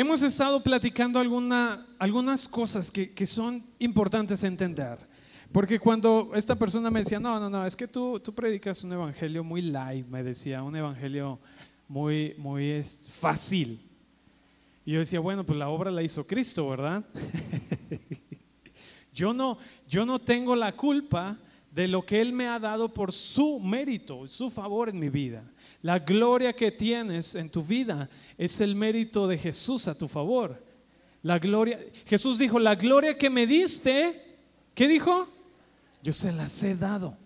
hemos estado platicando alguna, algunas cosas que, que son importantes entender. Porque cuando esta persona me decía, no, no, no, es que tú, tú predicas un evangelio muy light, me decía, un evangelio muy, muy fácil. Y yo decía, bueno, pues la obra la hizo Cristo, ¿verdad? yo, no, yo no tengo la culpa de lo que Él me ha dado por su mérito, su favor en mi vida. La gloria que tienes en tu vida es el mérito de Jesús a tu favor. La gloria, Jesús dijo, la gloria que me diste, ¿qué dijo? Yo se las he dado.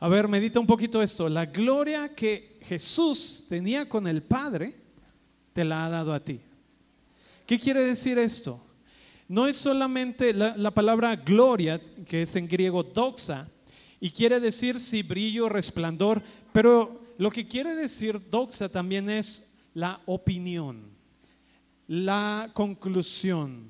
A ver, medita un poquito esto. La gloria que Jesús tenía con el Padre, te la ha dado a ti. ¿Qué quiere decir esto? No es solamente la, palabra gloria, que es en griego doxa, y quiere decir sí, brillo, resplandor, pero lo que quiere decir doxa también es la opinión, la conclusión.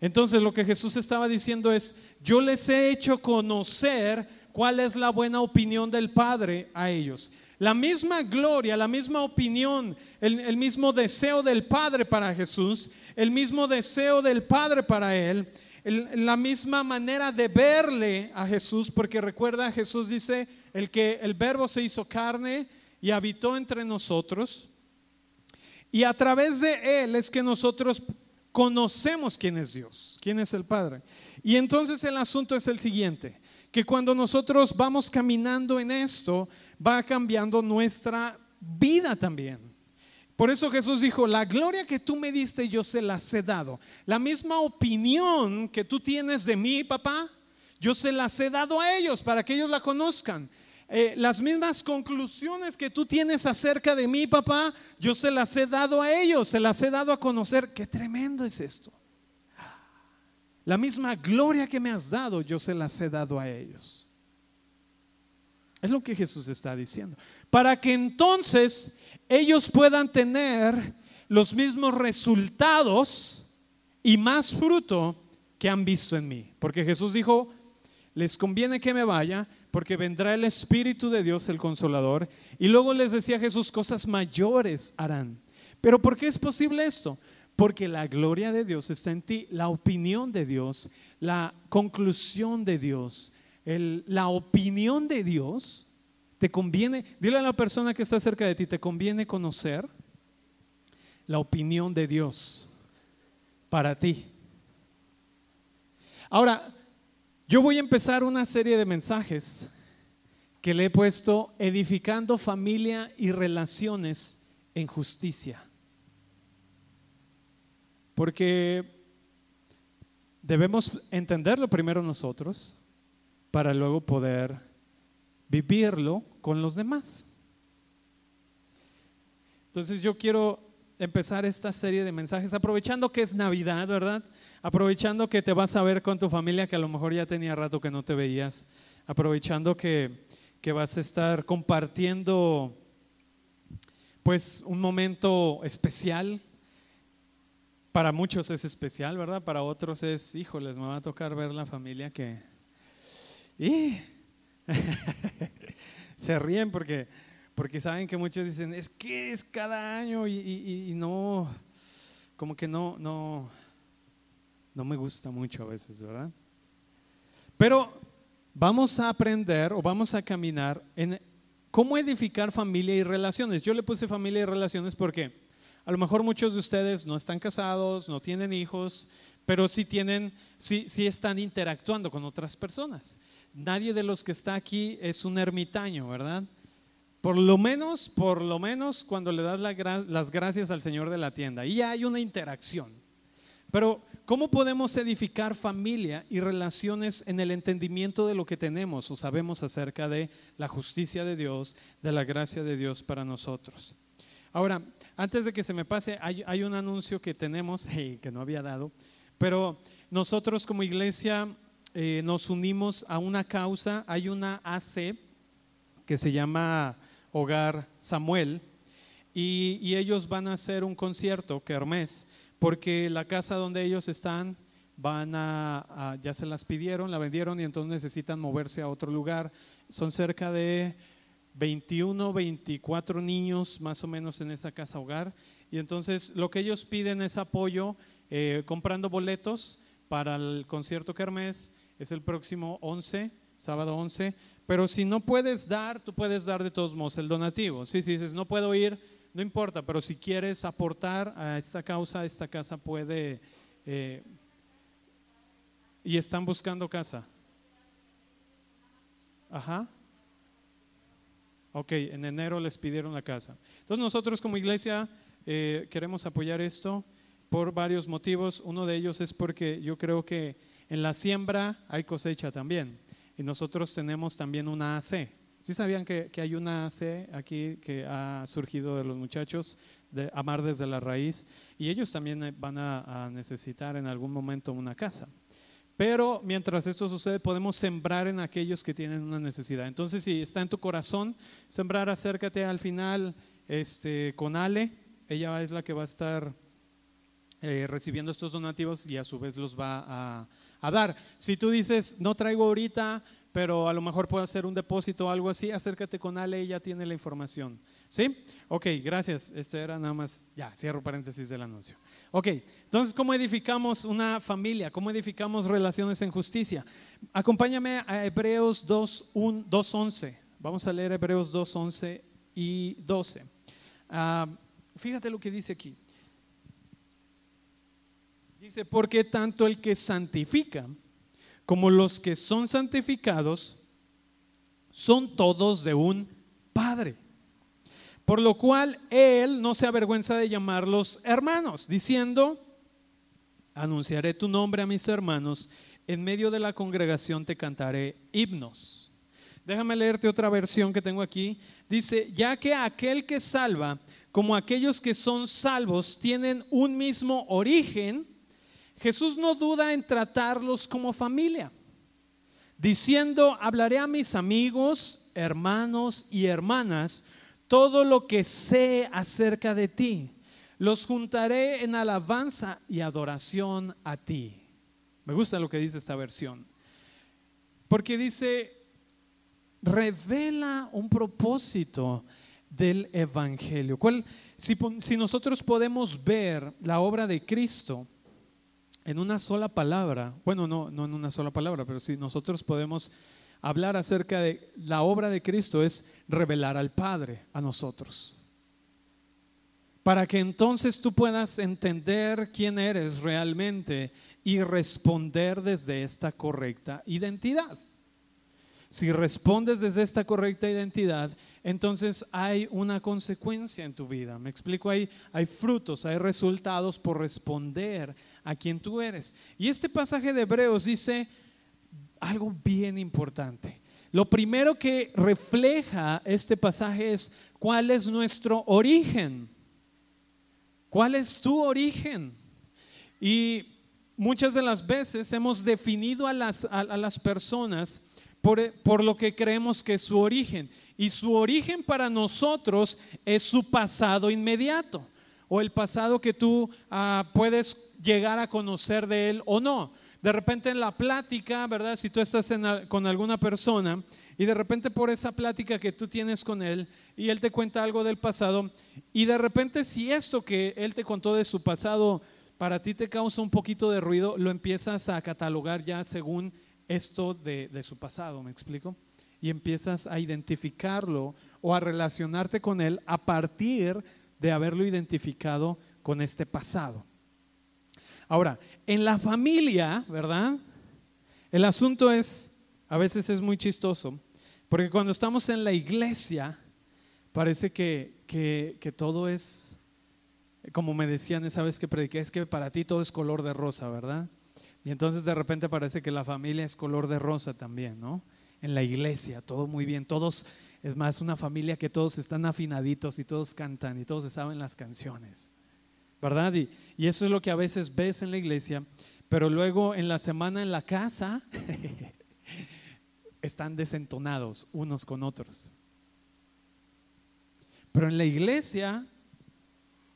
Entonces lo que Jesús estaba diciendo es, yo les he hecho conocer cuál es la buena opinión del Padre a ellos. La misma gloria, la misma opinión, el, mismo deseo del Padre para Jesús, el mismo deseo del Padre para Él, la misma manera de verle a Jesús, porque recuerda, Jesús dice, el que el verbo se hizo carne y habitó entre nosotros, y a través de Él es que nosotros conocemos quién es Dios, quién es el Padre. Y entonces el asunto es el siguiente, que cuando nosotros vamos caminando en esto, va cambiando nuestra vida también. Por eso Jesús dijo, la gloria que tú me diste yo se las he dado. La misma opinión que tú tienes de mí, papá, yo se las he dado a ellos para que ellos la conozcan. Eh, las mismas conclusiones que tú tienes acerca de mí, papá, yo se las he dado a ellos, se las he dado a conocer. Qué tremendo es esto. La misma gloria que me has dado, yo se las he dado a ellos. Es lo que Jesús está diciendo. Para que entonces ellos puedan tener los mismos resultados y más fruto que han visto en mí. Porque Jesús dijo, les conviene que me vaya, porque vendrá el Espíritu de Dios, el Consolador. Y luego les decía Jesús, cosas mayores harán. Pero ¿por qué es posible esto? Porque la gloria de Dios está en ti, la opinión de Dios, la conclusión de Dios, la opinión de Dios, te conviene, dile a la persona que está cerca de ti, te conviene conocer la opinión de Dios para ti. Ahora, yo voy a empezar una serie de mensajes que le he puesto edificando familia y relaciones en justicia. Porque debemos entenderlo primero nosotros para luego poder vivirlo con los demás. Entonces yo quiero empezar esta serie de mensajes aprovechando que es Navidad, ¿verdad? Aprovechando que te vas a ver con tu familia que a lo mejor ya tenía rato que no te veías, aprovechando que, que vas a estar compartiendo pues un momento especial. Para muchos es especial, ¿verdad? Para otros es, híjoles, me va a tocar ver la familia que, y se ríen porque, porque saben que muchos dicen, es que es cada año y, no, como que no, no, no me gusta mucho a veces, ¿verdad? Pero vamos a aprender o vamos a caminar en cómo edificar familia y relaciones. Yo le puse familia y relaciones porque a lo mejor muchos de ustedes no están casados, no tienen hijos, pero sí tienen, sí, sí están interactuando con otras personas nadie de los que está aquí es un ermitaño, ¿verdad? Por lo menos, por lo menos cuando le das las gracias al Señor de la tienda. Y hay una interacción. Pero, ¿cómo podemos edificar familia y relaciones en el entendimiento de lo que tenemos o sabemos acerca de la justicia de Dios, de la gracia de Dios para nosotros? Ahora, antes de que se me pase, hay, un anuncio que tenemos, que no había dado, pero nosotros como iglesia eh, nos unimos a una causa. Hay una AC que se llama Hogar Samuel y, ellos van a hacer un concierto, Kermés, porque la casa donde ellos están van a, ya se las pidieron, la vendieron y entonces necesitan moverse a otro lugar. Son cerca de 21, 24 niños más o menos en esa casa hogar. Y entonces lo que ellos piden es apoyo eh, comprando boletos para el concierto Kermés. Es el próximo 11, sábado 11. Pero si no puedes dar, tú puedes dar de todos modos el donativo. Sí, si dices, no puedo ir, no importa, pero si quieres aportar a esta causa, esta casa puede... Eh, y están buscando casa. Ajá. Ok, en enero les pidieron la casa. Entonces nosotros como iglesia eh, queremos apoyar esto por varios motivos. Uno de ellos es porque yo creo que en la siembra hay cosecha también. Y nosotros tenemos también una AC. ¿Sí sabían que, hay una AC aquí que ha surgido de los muchachos de Amar desde la raíz? Y ellos también eh, van a necesitar en algún momento una casa. Pero mientras esto sucede, podemos sembrar en aquellos que tienen una necesidad. Entonces, si está en tu corazón, sembrar, acércate al final este, con Ale. Ella es la que va a estar eh, recibiendo estos donativos y a su vez los va a, a, dar. Si tú dices, no traigo ahorita, pero a lo mejor puedo hacer un depósito o algo así, acércate con Ale, ella tiene la información. ¿Sí? Ok, gracias. Este era nada más, ya, cierro paréntesis del anuncio. Ok, entonces, ¿cómo edificamos una familia? ¿Cómo edificamos relaciones en justicia? Acompáñame a Hebreos 2.11. Vamos a leer Hebreos 2.11 y 12. Ah, fíjate lo que dice aquí. Dice, porque tanto el que santifica como los que son santificados son todos de un Padre. Por lo cual él no se avergüenza de llamarlos hermanos, diciendo, anunciaré tu nombre a mis hermanos, en medio de la congregación te cantaré himnos. Déjame leerte otra versión que tengo aquí. Dice, ya que aquel que salva, como aquellos que son salvos, tienen un mismo origen, Jesús no duda en tratarlos como familia, diciendo, hablaré a mis amigos, hermanos y hermanas, todo lo que sé acerca de ti. Los juntaré en alabanza y adoración a ti. Me gusta lo que dice esta versión. Porque dice, revela un propósito del Evangelio. ¿Cuál, si, si nosotros podemos ver la obra de Cristo en una sola palabra, bueno, no, no en una sola palabra, pero si nosotros podemos hablar acerca de la obra de Cristo es revelar al Padre a nosotros. Para que entonces tú puedas entender quién eres realmente y responder desde esta correcta identidad. Si respondes desde esta correcta identidad, entonces hay una consecuencia en tu vida. Me explico ahí, hay frutos, hay resultados por responder a quien tú eres. Y este pasaje de Hebreos dice, algo bien importante. Lo primero que refleja este pasaje es cuál es nuestro origen. ¿Cuál es tu origen? Y muchas de las veces hemos definido a las, a, las personas por, por, lo que creemos que es su origen. Y su origen para nosotros es su pasado inmediato o el pasado que tú ah, puedes llegar a conocer de él o no de repente en la plática, ¿verdad? Si tú estás con alguna persona y de repente por esa plática que tú tienes con él y él te cuenta algo del pasado y de repente si esto que él te contó de su pasado para ti te causa un poquito de ruido, lo empiezas a catalogar ya según esto de, de su pasado, ¿me explico? Y empiezas a identificarlo o a relacionarte con él a partir de haberlo identificado con este pasado. Ahora, en la familia, ¿verdad? El asunto es, a veces es muy chistoso, porque cuando estamos en la iglesia, parece que, que, todo es, como me decían esa vez que prediqué, es que para ti todo es color de rosa, ¿verdad? Y entonces de repente parece que la familia es color de rosa también, ¿no? En la iglesia, todo muy bien, todos, es más, una familia que todos están afinaditos y todos cantan y todos se saben las canciones. ¿Verdad? Y, eso es lo que a veces ves en la iglesia, pero luego en la semana en la casa están desentonados unos con otros. Pero en la iglesia,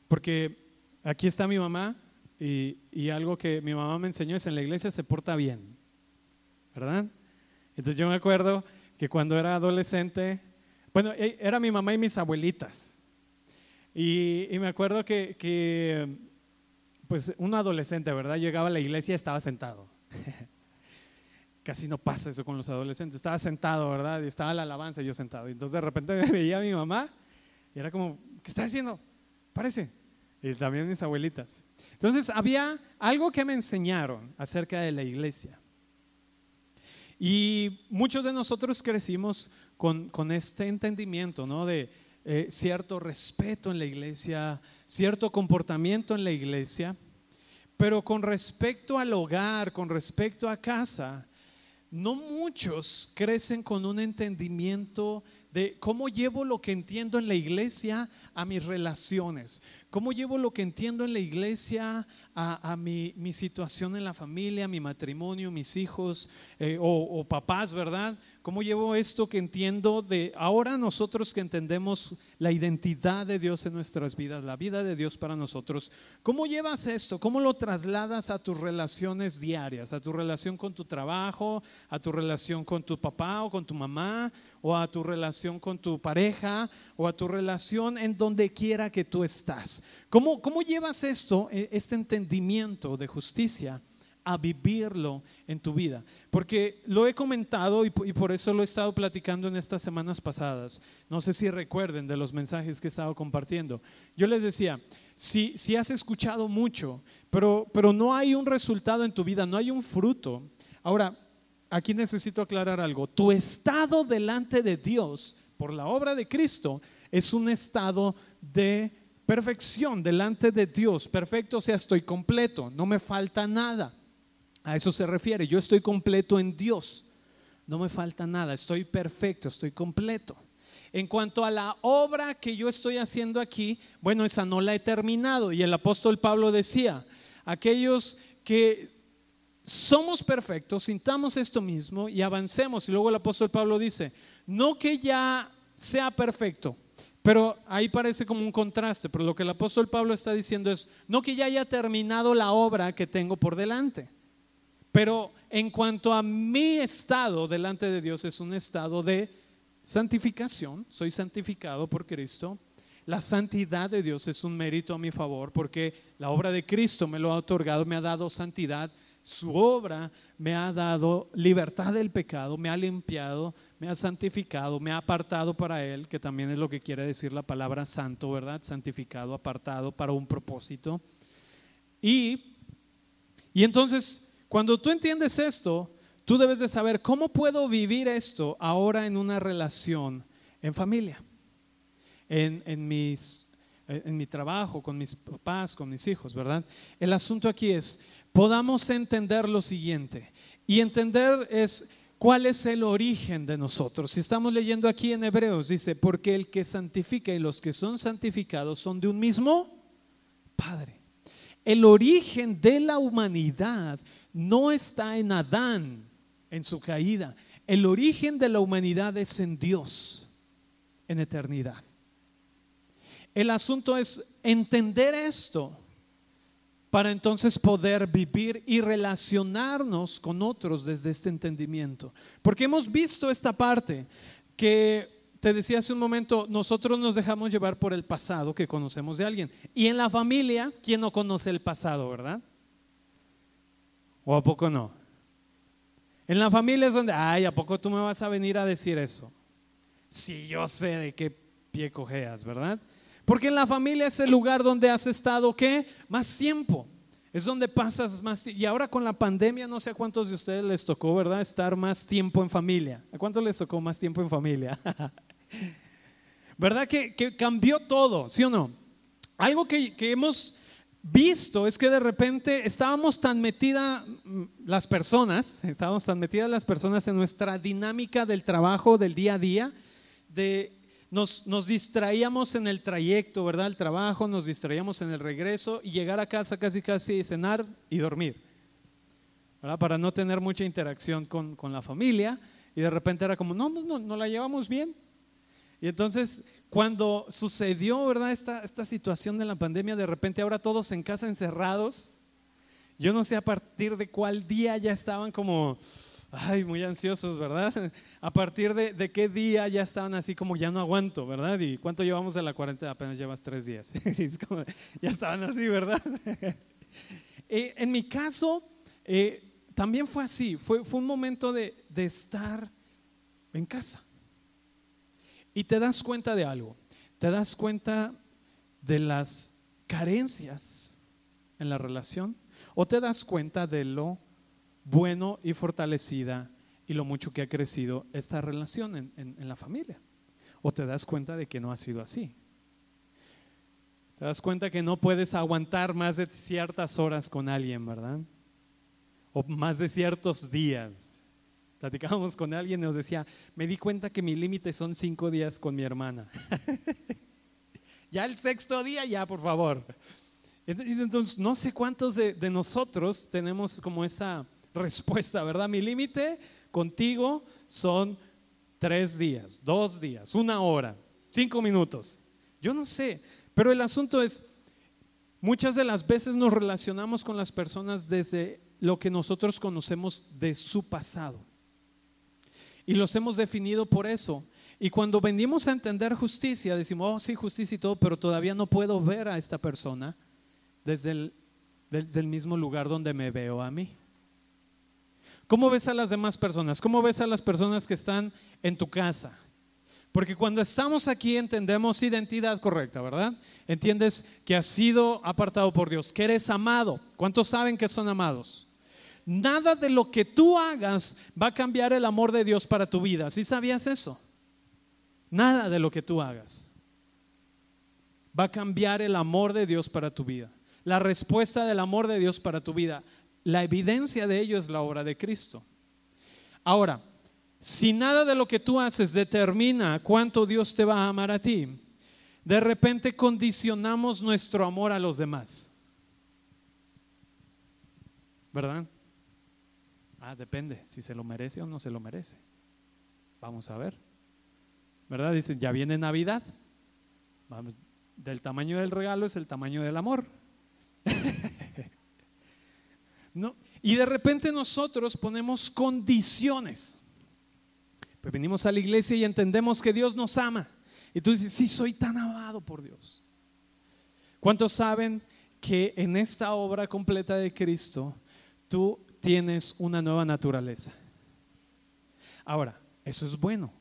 porque aquí está mi mamá y, y, algo que mi mamá me enseñó es en la iglesia se porta bien, ¿verdad? Entonces yo me acuerdo que cuando era adolescente, Bueno, e, era mi mamá y mis abuelitas. Y, me acuerdo que, pues, un adolescente, ¿verdad? Llegaba a la iglesia y estaba sentado. Casi no pasa eso con los adolescentes. Estaba sentado, ¿verdad? Y estaba la alabanza y yo sentado. Y entonces de repente me veía a mi mamá y era como, ¿qué está haciendo? Parece. Y también mis abuelitas. Entonces había algo que me enseñaron acerca de la iglesia. Y muchos de nosotros crecimos con, este entendimiento, ¿no? De eh, cierto respeto en la iglesia, cierto comportamiento en la iglesia, pero con respecto al hogar, con respecto a casa, no muchos crecen con un entendimiento de cómo llevo lo que entiendo en la iglesia a mis relaciones, cómo llevo lo que entiendo en la iglesia a, mi, situación en la familia, mi matrimonio, mis hijos eh, o, papás, ¿verdad? ¿Cómo llevo esto que entiendo de ahora nosotros que entendemos la identidad de Dios en nuestras vidas, la vida de Dios para nosotros? ¿Cómo llevas esto? ¿Cómo lo trasladas a tus relaciones diarias, a tu relación con tu trabajo, a tu relación con tu papá o con tu mamá? O a tu relación con tu pareja o a tu relación en donde quiera que tú estás. ¿Cómo, cómo llevas esto, e, este entendimiento de justicia? a vivirlo en tu vida. Porque lo he comentado y, por eso lo he estado platicando en estas semanas pasadas. No sé si recuerden de los mensajes que he estado compartiendo. Yo les decía, si, si has escuchado mucho, pero, pero no hay un resultado en tu vida, no hay un fruto. Ahora, aquí necesito aclarar algo. Tu estado delante de Dios por la obra de Cristo es un estado de perfección delante de Dios. Perfecto, o sea, estoy completo, no me falta nada. A eso se refiere, yo estoy completo en Dios. No me falta nada, estoy perfecto, estoy completo. En cuanto a la obra que yo estoy haciendo aquí, bueno, esa no la he terminado. Y el apóstol Pablo decía, aquellos que somos perfectos, sintamos esto mismo y avancemos. Y luego el apóstol Pablo dice, no que ya sea perfecto, pero ahí parece como un contraste, pero lo que el apóstol Pablo está diciendo es, no que ya haya terminado la obra que tengo por delante, pero en cuanto a mi estado delante de Dios es un estado de santificación, soy santificado por Cristo. La santidad de Dios es un mérito a mi favor porque la obra de Cristo me lo ha otorgado, me ha dado santidad su obra me ha dado libertad del pecado, me ha limpiado, me ha santificado, me ha apartado para Él, que también es lo que quiere decir la palabra santo, ¿verdad? Santificado, apartado para un propósito. Y, y entonces, cuando tú entiendes esto, tú debes de saber cómo puedo vivir esto ahora en una relación en familia, en, en mis, en mi trabajo, con mis papás, con mis hijos, ¿verdad? El asunto aquí es, podamos entender lo siguiente. Y entender es cuál es el origen de nosotros. Si estamos leyendo aquí en Hebreos, dice, porque el que santifica y los que son santificados son de un mismo Padre. El origen de la humanidad no está en Adán, en su caída. El origen de la humanidad es en Dios, en eternidad. El asunto es entender esto para entonces poder vivir y relacionarnos con otros desde este entendimiento. Porque hemos visto esta parte que te decía hace un momento, nosotros nos dejamos llevar por el pasado que conocemos de alguien. Y en la familia, ¿quién no conoce el pasado, verdad? ¿O a poco no? En la familia es donde, ay, ¿a poco tú me vas a venir a decir eso? Si yo sé de qué pie cojeas, ¿verdad? Porque en la familia es el lugar donde has estado, ¿qué? Más tiempo. Es donde pasas más tiempo. Y ahora con la pandemia, no sé a cuántos de ustedes les tocó, ¿verdad? Estar más tiempo en familia. ¿A cuántos les tocó más tiempo en familia? ¿Verdad que, cambió todo, sí o no? Algo que, que hemos visto es que de repente estábamos tan metidas mm, las personas, estábamos tan metidas las personas en nuestra dinámica del trabajo del día a día, de nos, distraíamos en el trayecto, ¿verdad? El trabajo, nos distraíamos en el regreso y llegar a casa casi casi cenar y dormir, ¿verdad? Para no tener mucha interacción con, la familia y de repente era como, no, no, no la llevamos bien. Y entonces cuando sucedió, ¿verdad? Esta, esta situación de la pandemia, de repente ahora todos en casa encerrados, yo no sé a partir de cuál día ya estaban como ay, muy ansiosos, ¿verdad? A partir de, qué día ya estaban así como ya no aguanto, ¿verdad? ¿Y cuánto llevamos de la cuarentena? Apenas llevas tres días. ya estaban así, ¿verdad? Eh, en mi caso, eh, también fue así, fue, fue un momento de, de estar en casa. Y te das cuenta de algo, te das cuenta de las carencias en la relación o te das cuenta de lo bueno y fortalecida y lo mucho que ha crecido esta relación en, la familia. O te das cuenta de que no ha sido así. Te das cuenta que no puedes aguantar más de ciertas horas con alguien, ¿verdad? O más de ciertos días. Platicábamos con alguien y nos decía, me di cuenta que mi límite son cinco días con mi hermana. ya el sexto día, ya, por favor. Entonces, no sé cuántos de nosotros tenemos como esa respuesta, ¿verdad? Mi límite contigo son tres días, dos días, una hora, cinco minutos. Yo no sé, pero el asunto es, muchas de las veces nos relacionamos con las personas desde lo que nosotros conocemos de su pasado. Y los hemos definido por eso. Y cuando venimos a entender justicia, decimos, oh, sí, justicia y todo, pero todavía no puedo ver a esta persona desde el, desde el mismo lugar donde me veo a mí. ¿Cómo ves a las demás personas? ¿Cómo ves a las personas que están en tu casa? Porque cuando estamos aquí entendemos identidad correcta, ¿verdad? Entiendes que has sido apartado por Dios, que eres amado. ¿Cuántos saben que son amados? Nada de lo que tú hagas va a cambiar el amor de Dios para tu vida. ¿Sí sabías eso? Nada de lo que tú hagas va a cambiar el amor de Dios para tu vida. La respuesta del amor de Dios para tu vida la evidencia de ello es la obra de Cristo. Ahora, si nada de lo que tú haces determina cuánto Dios te va a amar a ti, de repente condicionamos nuestro amor a los demás. ¿Verdad? Ah, depende si se lo merece o no se lo merece. Vamos a ver. ¿Verdad? Dicen, ya viene Navidad. Vamos, del tamaño del regalo es el tamaño del amor. Y de repente nosotros ponemos condiciones. Pues venimos a la iglesia y entendemos que Dios nos ama. Y tú dices, sí, soy tan amado por Dios. ¿Cuántos saben que en esta obra completa de Cristo tú tienes una nueva naturaleza? Ahora, eso es bueno.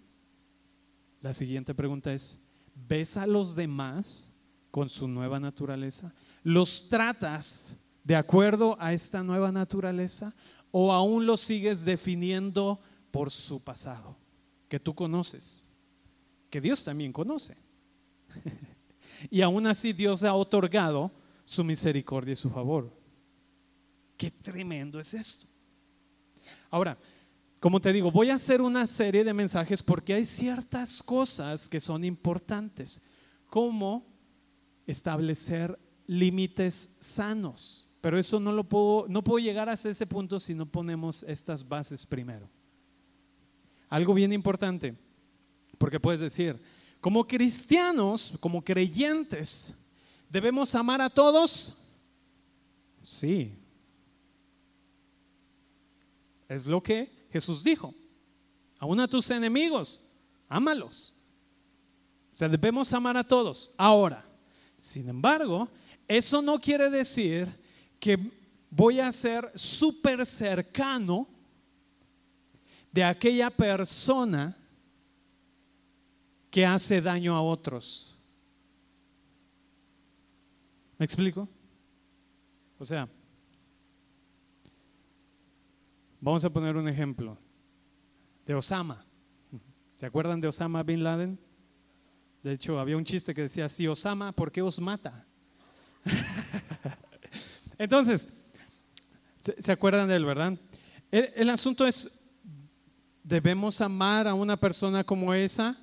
La siguiente pregunta es, ¿ves a los demás con su nueva naturaleza? ¿Los tratas de acuerdo a esta nueva naturaleza o aún lo sigues definiendo por su pasado, que tú conoces, que Dios también conoce? y aún así Dios ha otorgado su misericordia y su favor. Qué tremendo es esto. Ahora, como te digo, voy a hacer una serie de mensajes porque hay ciertas cosas que son importantes, como establecer límites sanos. Pero eso no lo puedo, no puedo llegar hasta ese punto si no ponemos estas bases primero. Algo bien importante, porque puedes decir, como cristianos, como creyentes, ¿debemos amar a todos? Sí. Es lo que Jesús dijo. Aún a tus enemigos, ámalos. O sea, debemos amar a todos. Ahora, sin embargo, eso no quiere decir que voy a ser súper cercano de aquella persona que hace daño a otros. ¿Me explico? O sea, vamos a poner un ejemplo de Osama. ¿Se acuerdan de Osama Bin Laden? De hecho, había un chiste que decía, si Osama, ¿por qué os mata? Entonces, ¿se, acuerdan de él, verdad? El, asunto es, ¿debemos amar a una persona como esa?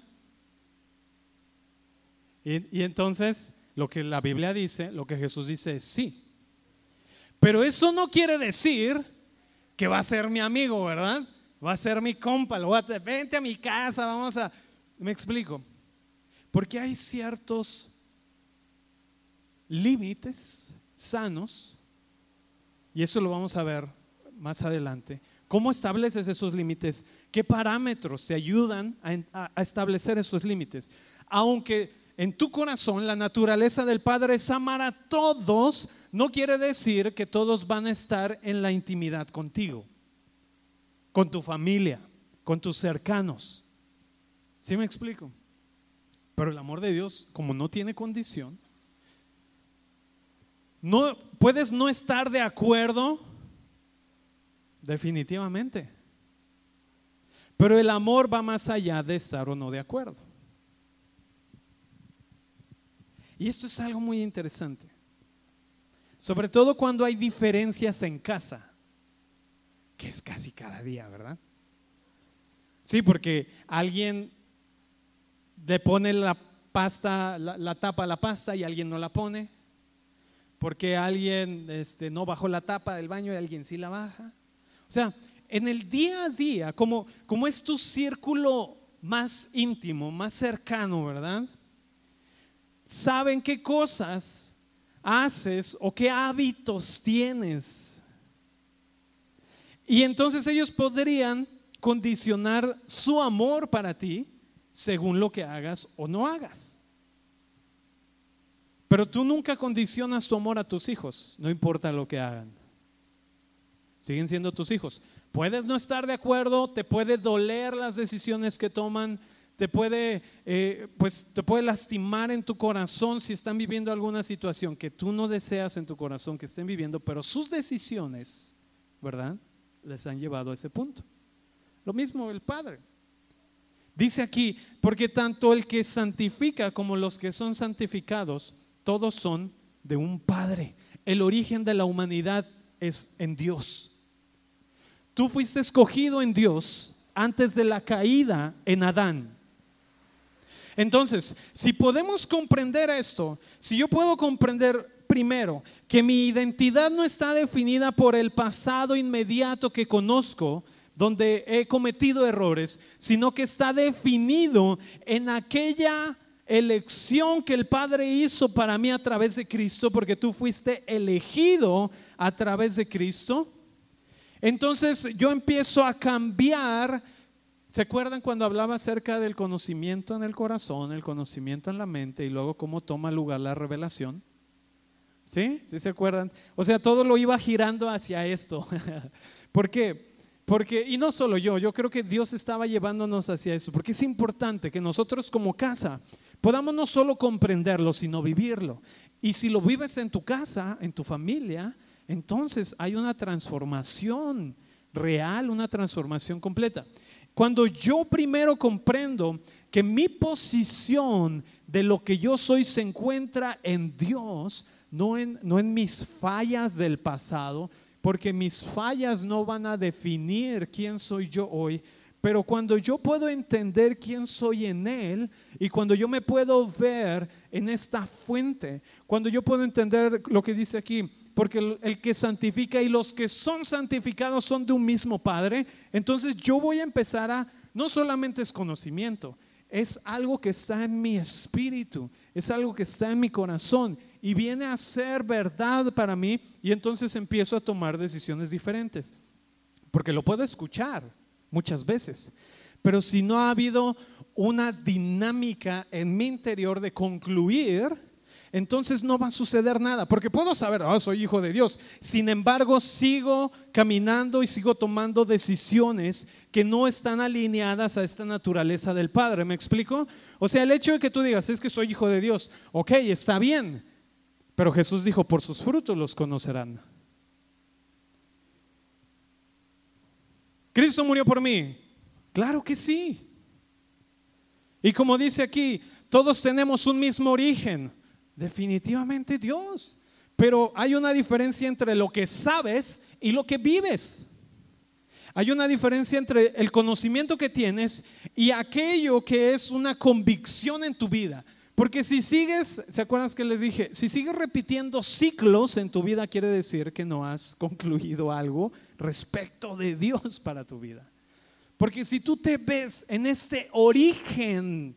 Y, y entonces, lo que la Biblia dice, lo que Jesús dice es sí. Pero eso no quiere decir que va a ser mi amigo, ¿verdad? Va a ser mi compa, lo va a, vente a mi casa, vamos a... Me explico. Porque hay ciertos límites sanos y eso lo vamos a ver más adelante, ¿Cómo estableces esos límites? ¿Qué parámetros te ayudan a, establecer esos límites? Aunque en tu corazón la naturaleza del Padre es amar a todos, no quiere decir que todos van a estar en la intimidad contigo, con tu familia, con tus cercanos. ¿Sí me explico? Pero el amor de Dios, como no tiene condición, no puedes no estar de acuerdo definitivamente. Pero el amor va más allá de estar o no de acuerdo. Y esto es algo muy interesante. Sobre todo cuando hay diferencias en casa, que es casi cada día, ¿verdad? Sí, porque alguien le pone la pasta, la, tapa a la pasta y alguien no la pone. Porque alguien este, no bajó la tapa del baño y alguien sí la baja. O sea, en el día a día, como, como es tu círculo más íntimo, más cercano, ¿verdad? saben qué cosas haces o qué hábitos tienes. Y entonces ellos podrían condicionar su amor para ti según lo que hagas o no hagas. Pero tú nunca condicionas tu amor a tus hijos, no importa lo que hagan. Siguen siendo tus hijos. Puedes no estar de acuerdo, te puede doler las decisiones que toman, te puede, eh, pues, te puede lastimar en tu corazón si están viviendo alguna situación que tú no deseas en tu corazón que estén viviendo, pero sus decisiones, ¿verdad? Les han llevado a ese punto. Lo mismo el Padre. Dice aquí, porque tanto el que santifica como los que son santificados, todos son de un Padre. El origen de la humanidad es en Dios. Tú fuiste escogido en Dios antes de la caída en Adán. Entonces, si podemos comprender esto, si yo puedo comprender primero que mi identidad no está definida por el pasado inmediato que conozco, donde he cometido errores, sino que está definido en aquella elección que el Padre hizo para mí a través de Cristo, porque tú fuiste elegido a través de Cristo. Entonces yo empiezo a cambiar ¿Se acuerdan cuando hablaba acerca del conocimiento en el corazón, el conocimiento en la mente y luego cómo toma lugar la revelación? ¿Sí? ¿Sí se acuerdan? O sea, todo lo iba girando hacia esto. ¿Por qué? Porque, y no solo yo, yo creo que Dios estaba llevándonos hacia eso, porque es importante que nosotros como casa podamos no solo comprenderlo, sino vivirlo. Y si lo vives en tu casa, en tu familia, entonces hay una transformación real, una transformación completa. Cuando yo primero comprendo que mi posición de lo que yo soy se encuentra en Dios, no en, no en mis fallas del pasado, porque mis fallas no van a definir quién soy yo hoy, pero cuando yo puedo entender quién soy en Él y cuando yo me puedo ver en esta fuente, cuando yo puedo entender lo que dice aquí, porque el, que santifica y los que son santificados son de un mismo Padre, entonces yo voy a empezar a, no solamente es conocimiento, es algo que está en mi espíritu, es algo que está en mi corazón y viene a ser verdad para mí y entonces empiezo a tomar decisiones diferentes, porque lo puedo escuchar muchas veces, pero si no ha habido una dinámica en mi interior de concluir, entonces no va a suceder nada, porque puedo saber, oh, soy hijo de Dios, sin embargo sigo caminando y sigo tomando decisiones que no están alineadas a esta naturaleza del Padre, ¿me explico? O sea, el hecho de que tú digas, es que soy hijo de Dios, ok, está bien, pero Jesús dijo, por sus frutos los conocerán. ¿Cristo murió por mí? Claro que sí. Y como dice aquí, todos tenemos un mismo origen. Definitivamente Dios. Pero hay una diferencia entre lo que sabes y lo que vives. Hay una diferencia entre el conocimiento que tienes y aquello que es una convicción en tu vida. Porque si sigues, ¿se acuerdan que les dije? Si sigues repitiendo ciclos en tu vida, quiere decir que no has concluido algo respecto de Dios para tu vida. Porque si tú te ves en este origen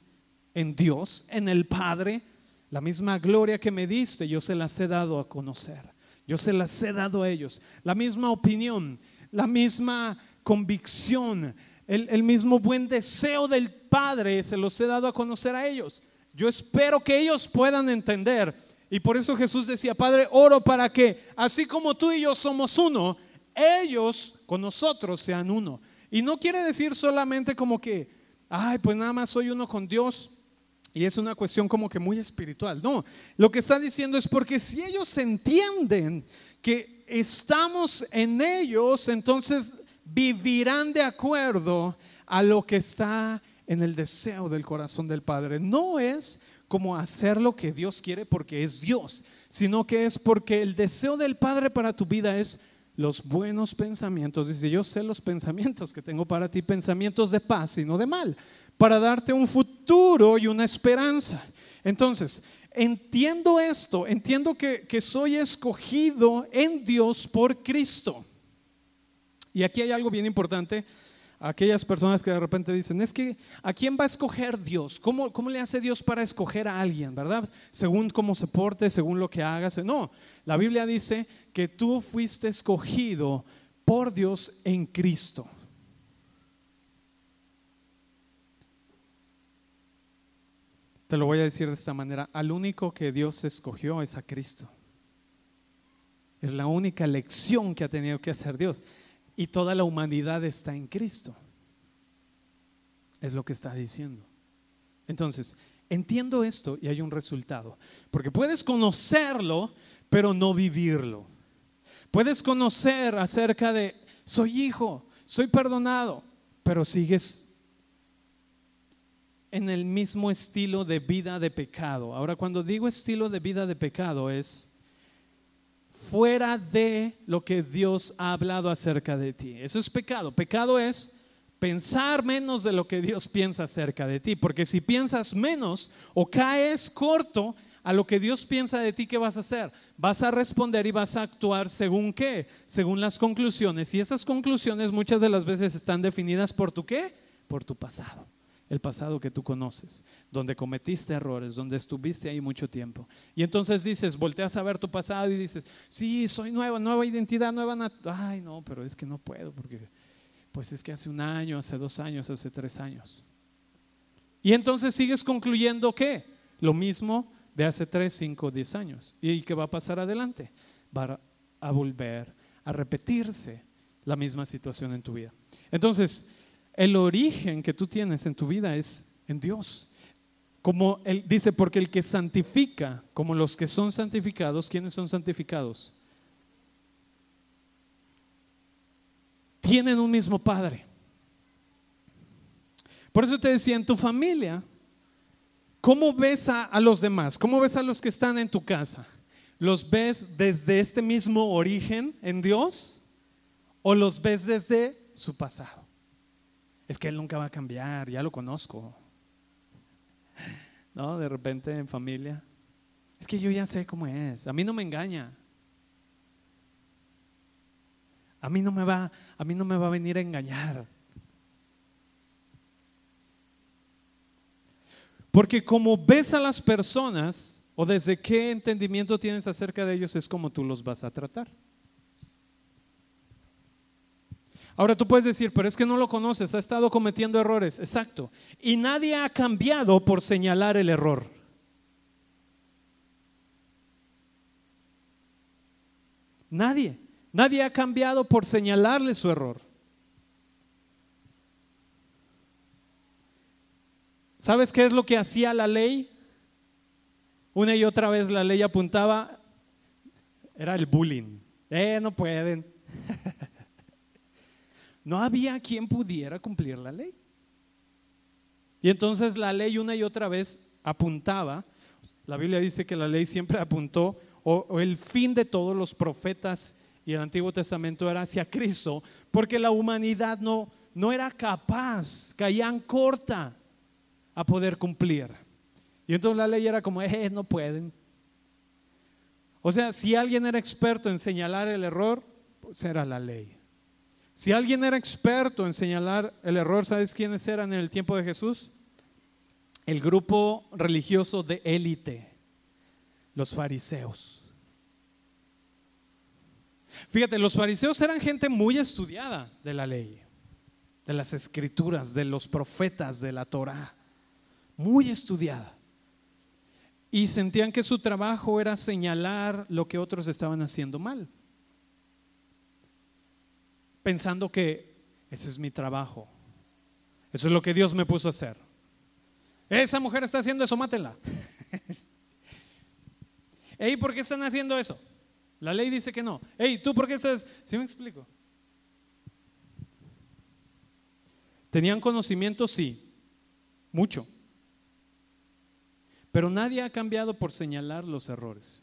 en Dios, en el Padre, la misma gloria que me diste, yo se las he dado a conocer. Yo se las he dado a ellos. La misma opinión, la misma convicción, el, el mismo buen deseo del Padre, se los he dado a conocer a ellos. Yo espero que ellos puedan entender. Y por eso Jesús decía, Padre, oro para que, así como tú y yo somos uno, ellos con nosotros sean uno. Y no quiere decir solamente como que, ay, pues nada más soy uno con Dios. Y es una cuestión como que muy espiritual. No, lo que está diciendo es porque si ellos entienden que estamos en ellos, entonces vivirán de acuerdo a lo que está en el deseo del corazón del Padre. No es como hacer lo que Dios quiere porque es Dios, sino que es porque el deseo del Padre para tu vida es los buenos pensamientos. Dice, yo sé los pensamientos que tengo para ti, pensamientos de paz y no de mal, para darte un futuro y una esperanza. Entonces, entiendo esto, entiendo que, que soy escogido en Dios por Cristo. Y aquí hay algo bien importante aquellas personas que de repente dicen, es que ¿a quién va a escoger Dios? ¿Cómo, ¿Cómo, le hace Dios para escoger a alguien, verdad? Según cómo se porte, según lo que hagas. No, la Biblia dice que tú fuiste escogido por Dios en Cristo. Te lo voy a decir de esta manera, al único que Dios escogió es a Cristo. Es la única lección que ha tenido que hacer Dios y toda la humanidad está en Cristo. Es lo que está diciendo. Entonces, entiendo esto y hay un resultado. Porque puedes conocerlo, pero no vivirlo. Puedes conocer acerca de, soy hijo, soy perdonado, pero sigues en el mismo estilo de vida de pecado. Ahora, cuando digo estilo de vida de pecado es fuera de lo que Dios ha hablado acerca de ti. Eso es pecado. Pecado es pensar menos de lo que Dios piensa acerca de ti, porque si piensas menos o caes corto a lo que Dios piensa de ti, ¿qué vas a hacer? Vas a responder y vas a actuar según qué? Según las conclusiones. Y esas conclusiones muchas de las veces están definidas por tu qué? Por tu pasado el pasado que tú conoces, donde cometiste errores, donde estuviste ahí mucho tiempo. Y entonces dices, volteas a ver tu pasado y dices, sí, soy nueva, nueva identidad, nueva... Ay, no, pero es que no puedo porque, pues es que hace un año, hace dos años, hace tres años. Y entonces sigues concluyendo que lo mismo de hace tres, cinco, diez años. ¿Y qué va a pasar adelante? Va a volver a repetirse la misma situación en tu vida. Entonces, el origen que tú tienes en tu vida es en Dios. Como él dice, porque el que santifica, como los que son santificados, ¿quiénes son santificados? Tienen un mismo Padre. Por eso te decía, en tu familia, ¿cómo ves a, a los demás? ¿Cómo ves a los que están en tu casa? ¿Los ves desde este mismo origen en Dios o los ves desde su pasado? es que él nunca va a cambiar, ya lo conozco. ¿No? De repente en familia, es que yo ya sé cómo es, a mí no me engaña. A mí no me va, a mí no me va a venir a engañar. Porque como ves a las personas o desde qué entendimiento tienes acerca de ellos es como tú los vas a tratar. Ahora tú puedes decir, pero es que no lo conoces, ha estado cometiendo errores. Exacto. Y nadie ha cambiado por señalar el error. Nadie. Nadie ha cambiado por señalarle su error. ¿Sabes qué es lo que hacía la ley? Una y otra vez la ley apuntaba, era el bullying. Eh, no pueden. no había quien pudiera cumplir la ley. Y entonces la ley una y otra vez apuntaba, la Biblia dice que la ley siempre apuntó, o, el fin de todos los profetas y el Antiguo Testamento era hacia Cristo, porque la humanidad no, no era capaz, caían corta a poder cumplir. Y entonces la ley era como, eh, no pueden. O sea, si alguien era experto en señalar el error, pues era la ley. Si alguien era experto en señalar el error, ¿sabes quiénes eran en el tiempo de Jesús? El grupo religioso de élite, los fariseos. Fíjate, los fariseos eran gente muy estudiada de la ley. de las escrituras, de los profetas, de la Torah, muy estudiada. Y sentían que su trabajo era señalar lo que otros estaban haciendo mal, pensando que ese es mi trabajo, eso es lo que Dios me puso a hacer. Esa mujer está haciendo eso, mátela. Ey, ¿por qué están haciendo eso? La ley dice que no. Ey, ¿tú por qué estás? ¿Sí me explico? ¿Tenían conocimiento? Sí, mucho. Pero nadie ha cambiado por señalar los errores.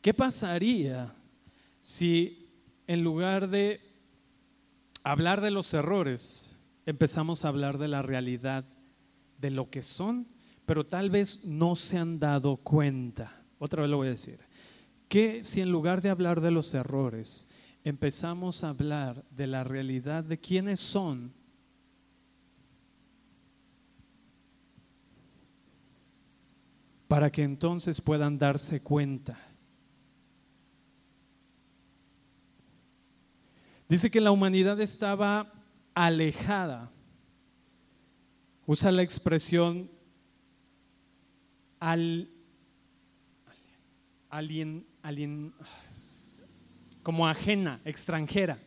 ¿Qué pasaría si en lugar de hablar de los errores, empezamos a hablar de la realidad de lo que son, pero tal vez no se han dado cuenta? Otra vez lo voy a decir. Que si en lugar de hablar de los errores, empezamos a hablar de la realidad de quiénes son, para que entonces puedan darse cuenta. Dice que la humanidad estaba alejada. Usa la expresión al alien, como ajena, extranjera.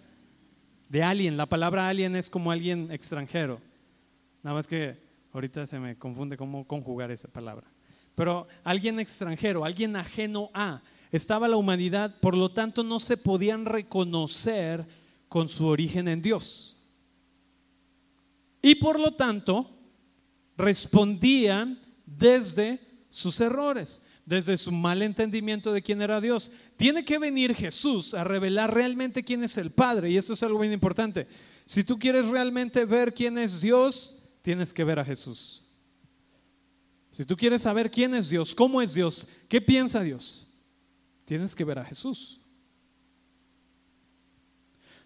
De alien, la palabra alien es como alguien extranjero. Nada más que ahorita se me confunde cómo conjugar esa palabra. Pero alguien extranjero, alguien ajeno a, estaba la humanidad, por lo tanto no se podían reconocer con su origen en Dios. Y por lo tanto respondían desde sus errores desde su mal entendimiento de quién era Dios. Tiene que venir Jesús a revelar realmente quién es el Padre, y esto es algo bien importante. Si tú quieres realmente ver quién es Dios, tienes que ver a Jesús. Si tú quieres saber quién es Dios, cómo es Dios, qué piensa Dios, tienes que ver a Jesús.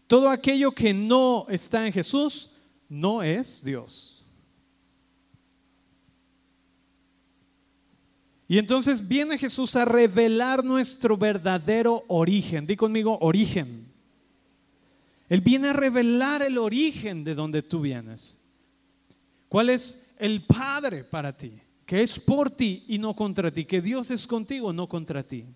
Todo aquello que no está en Jesús no es Dios. Y entonces viene Jesús a revelar nuestro verdadero origen. Di conmigo, origen. Él viene a revelar el origen de donde tú vienes. ¿Cuál es el Padre para ti? Que es por ti y no contra ti. Que Dios es contigo, no contra ti.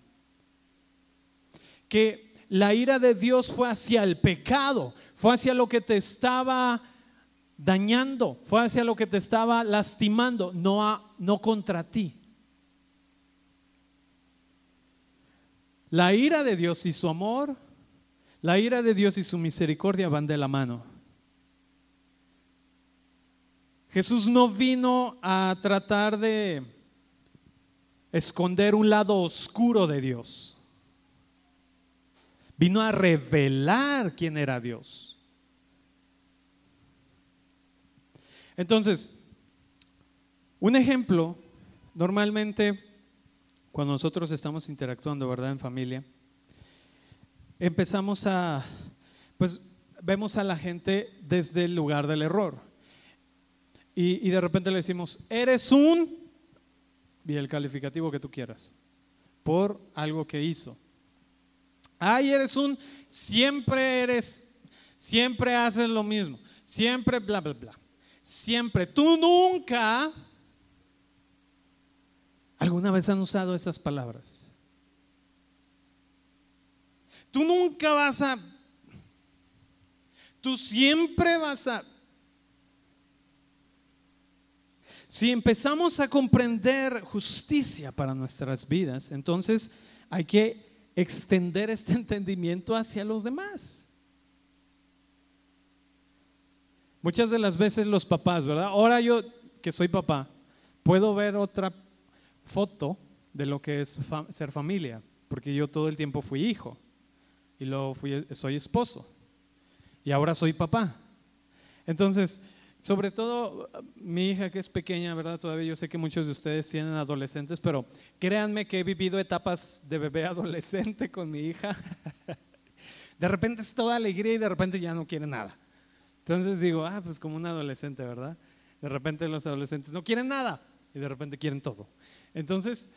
Que la ira de Dios fue hacia el pecado, fue hacia lo que te estaba dañando, fue hacia lo que te estaba lastimando, no, no contra ti. La ira de Dios y su amor, la ira de Dios y su misericordia van de la mano. Jesús no vino a tratar de esconder un lado oscuro de Dios. Vino a revelar quién era Dios. Entonces, un ejemplo, normalmente cuando nosotros estamos interactuando, ¿verdad? En familia, empezamos a, pues vemos a la gente desde el lugar del error. Y, de repente le decimos, eres un, y el calificativo que tú quieras, por algo que hizo. Ay, eres un, siempre eres, siempre haces lo mismo, siempre bla, bla, bla. Siempre, tú nunca ¿Alguna vez han usado esas palabras? Tú nunca vas a... Tú siempre vas a... Si empezamos a comprender justicia para nuestras vidas, entonces hay que extender este entendimiento hacia los demás. Muchas de las veces los papás, ¿verdad? Ahora yo que soy papá, puedo ver otra foto de lo que es ser familia, porque yo todo el tiempo fui hijo y luego fui, soy esposo y ahora soy papá. Entonces, sobre todo mi hija que es pequeña, ¿verdad? Todavía yo sé que muchos de ustedes tienen adolescentes, pero créanme que he vivido etapas de bebé adolescente con mi hija. De repente es toda alegría y de repente ya no quiere nada. Entonces digo, ah, pues como un adolescente, ¿verdad? De repente los adolescentes no quieren nada y de repente quieren todo. Entonces,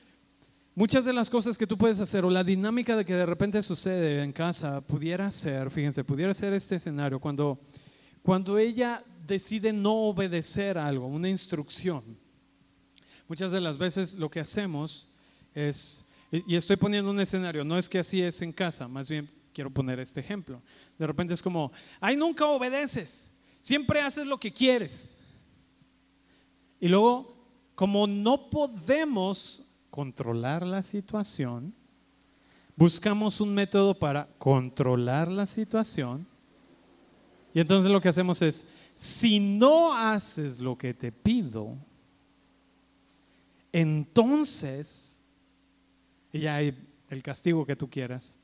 muchas de las cosas que tú puedes hacer o la dinámica de que de repente sucede en casa pudiera ser, fíjense, pudiera ser este escenario cuando, cuando ella decide no obedecer algo, una instrucción. Muchas de las veces lo que hacemos es, y estoy poniendo un escenario, no es que así es en casa, más bien quiero poner este ejemplo. De repente es como, ay, nunca obedeces, siempre haces lo que quieres. Y luego, como no podemos controlar la situación, buscamos un método para controlar la situación. Y entonces lo que hacemos es, si no haces lo que te pido, entonces, y ya hay el castigo que tú quieras,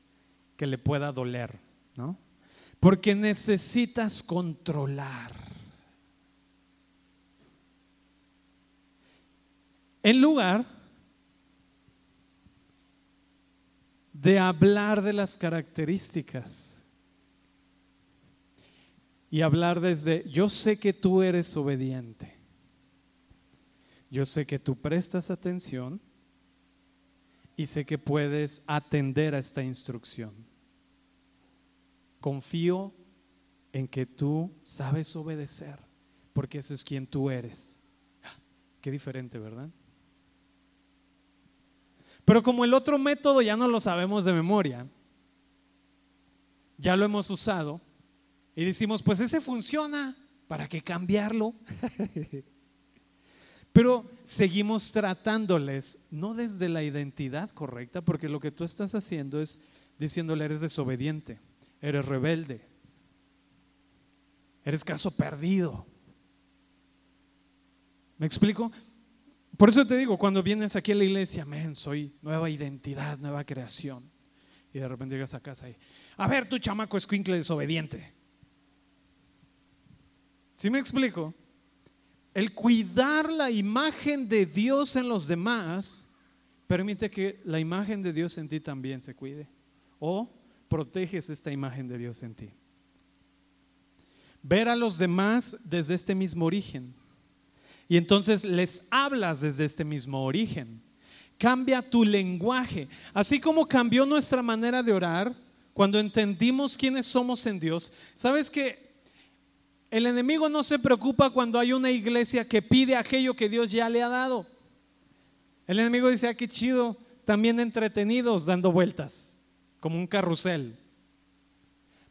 que le pueda doler, ¿no? Porque necesitas controlar. En lugar de hablar de las características y hablar desde, yo sé que tú eres obediente, yo sé que tú prestas atención y sé que puedes atender a esta instrucción. Confío en que tú sabes obedecer, porque eso es quien tú eres. Qué diferente, ¿verdad? Pero como el otro método ya no lo sabemos de memoria, ya lo hemos usado y decimos, pues ese funciona, ¿para qué cambiarlo? Pero seguimos tratándoles, no desde la identidad correcta, porque lo que tú estás haciendo es diciéndole, eres desobediente, eres rebelde, eres caso perdido. ¿Me explico? Por eso te digo, cuando vienes aquí a la iglesia, amén, soy nueva identidad, nueva creación. Y de repente llegas a casa y, a ver, tu chamaco escuincle desobediente. ¿Sí me explico? El cuidar la imagen de Dios en los demás permite que la imagen de Dios en ti también se cuide. O proteges esta imagen de Dios en ti. Ver a los demás desde este mismo origen y entonces les hablas desde este mismo origen. Cambia tu lenguaje. Así como cambió nuestra manera de orar cuando entendimos quiénes somos en Dios. ¿Sabes que el enemigo no se preocupa cuando hay una iglesia que pide aquello que Dios ya le ha dado? El enemigo dice, ah, qué chido, también entretenidos dando vueltas, como un carrusel.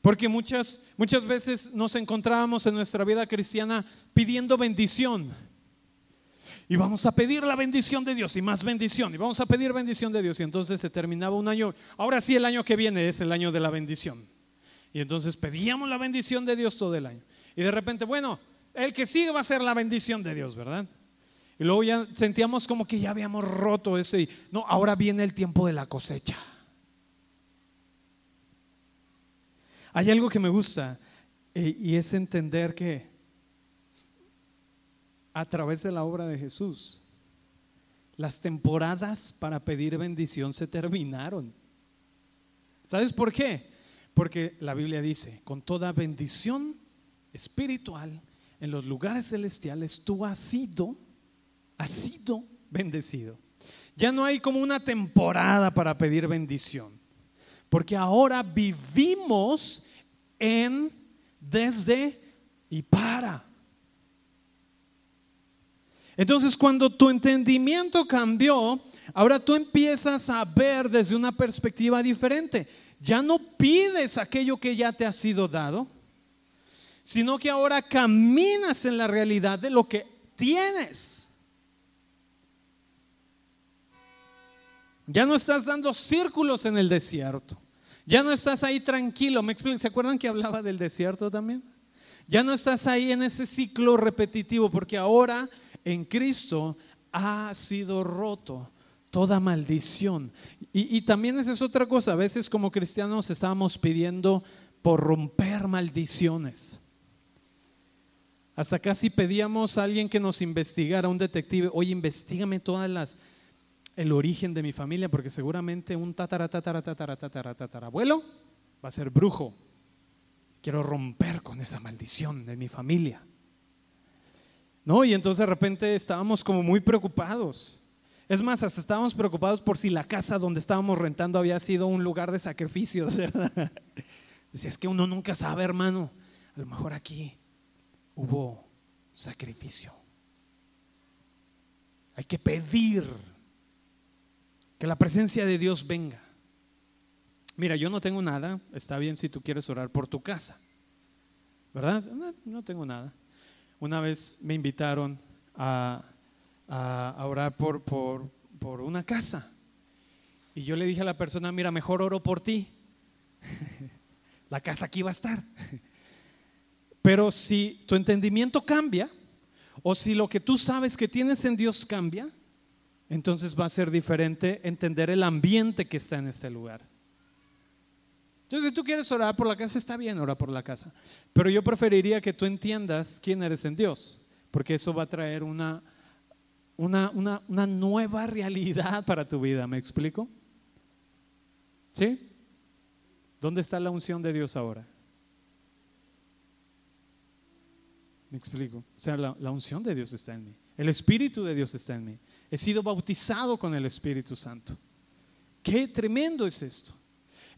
Porque muchas, muchas veces nos encontrábamos en nuestra vida cristiana pidiendo bendición y vamos a pedir la bendición de Dios y más bendición y vamos a pedir bendición de Dios y entonces se terminaba un año, ahora sí el año que viene es el año de la bendición y entonces pedíamos la bendición de Dios todo el año y de repente, bueno, el que sigue va a ser la bendición de Dios, ¿verdad? Y luego ya sentíamos como que ya habíamos roto ese, no, ahora viene el tiempo de la cosecha. Hay algo que me gusta eh, y es entender que a través de la obra de Jesús. Las temporadas para pedir bendición se terminaron. ¿Sabes por qué? Porque la Biblia dice, con toda bendición espiritual en los lugares celestiales, tú has sido, has sido bendecido. Ya no hay como una temporada para pedir bendición, porque ahora vivimos en, desde y para. Entonces cuando tu entendimiento cambió, ahora tú empiezas a ver desde una perspectiva diferente. Ya no pides aquello que ya te ha sido dado, sino que ahora caminas en la realidad de lo que tienes. Ya no estás dando círculos en el desierto. Ya no estás ahí tranquilo. ¿Me ¿Se acuerdan que hablaba del desierto también? Ya no estás ahí en ese ciclo repetitivo porque ahora en Cristo ha sido roto toda maldición. Y, también esa es otra cosa, a veces como cristianos estábamos pidiendo por romper maldiciones. Hasta casi pedíamos a alguien que nos investigara, un detective, oye, investigame todas las, el origen de mi familia, porque seguramente un tatara, tatara, tatara, tatara, tatara, abuelo va a ser brujo. Quiero romper con esa maldición de mi familia. ¿No? Y entonces de repente estábamos como muy preocupados. Es más, hasta estábamos preocupados por si la casa donde estábamos rentando había sido un lugar de sacrificios. Decía, es que uno nunca sabe, hermano. A lo mejor aquí hubo sacrificio. Hay que pedir que la presencia de Dios venga. Mira, yo no tengo nada, está bien si tú quieres orar por tu casa, ¿verdad? No, tengo nada. Una vez me invitaron a, orar por, por, por una casa y yo le dije a la persona, mira, mejor oro por ti. la casa aquí va a estar. Pero si tu entendimiento cambia, o si lo que tú sabes que tienes en Dios cambia, entonces va a ser diferente entender el ambiente que está en ese lugar. Entonces, si tú quieres orar por la casa, está bien orar por la casa. Pero yo preferiría que tú entiendas quién eres en Dios, porque eso va a traer una, una, una nueva realidad para tu vida. ¿Me explico? ¿Sí? ¿Dónde está la unción de Dios ahora? Me explico. O sea, la, unción de Dios está en mí. El Espíritu de Dios está en mí. He sido bautizado con el Espíritu Santo. Qué tremendo es esto.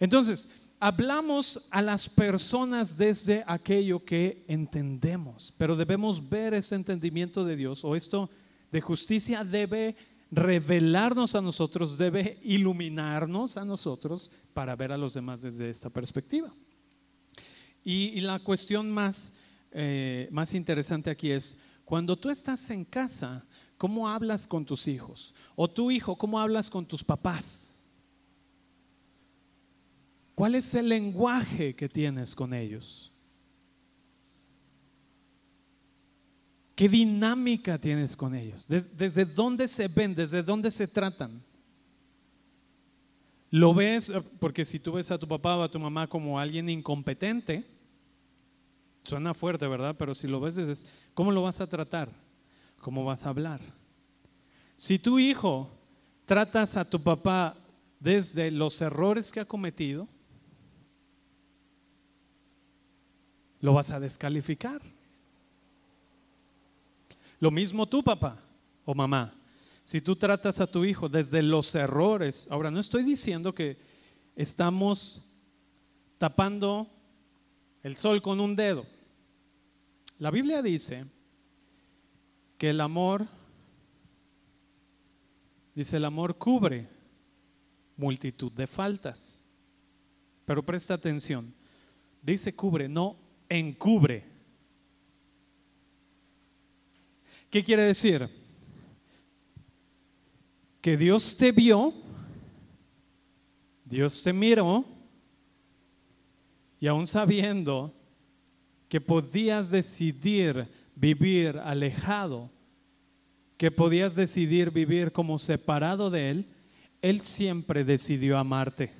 Entonces, hablamos a las personas desde aquello que entendemos, pero debemos ver ese entendimiento de Dios o esto de justicia debe revelarnos a nosotros, debe iluminarnos a nosotros para ver a los demás desde esta perspectiva. y la cuestión más eh, más interesante aquí es, cuando tú estás en casa, ¿cómo hablas con tus hijos? O tu hijo, ¿cómo hablas con tus papás? ¿Cuál es el lenguaje que tienes con ellos? ¿Qué dinámica tienes con ellos? ¿Desde, dónde se ven? ¿Desde dónde se tratan? ¿Lo ves? Porque si tú ves a tu papá o a tu mamá como alguien incompetente, Suena fuerte, ¿verdad? Pero si lo ves desde, ¿cómo lo vas a tratar? ¿Cómo vas a hablar? Si tu hijo tratas a tu papá desde los errores que ha cometido, lo vas a descalificar. Lo mismo tu papá o mamá. Si tú tratas a tu hijo desde los errores, ahora no estoy diciendo que estamos tapando el sol con un dedo. La Biblia dice que el amor, dice el amor cubre multitud de faltas. Pero presta atención, dice cubre, no encubre. ¿Qué quiere decir? Que Dios te vio, Dios te miró, y aún sabiendo que podías decidir vivir alejado, que podías decidir vivir como separado de Él, Él siempre decidió amarte.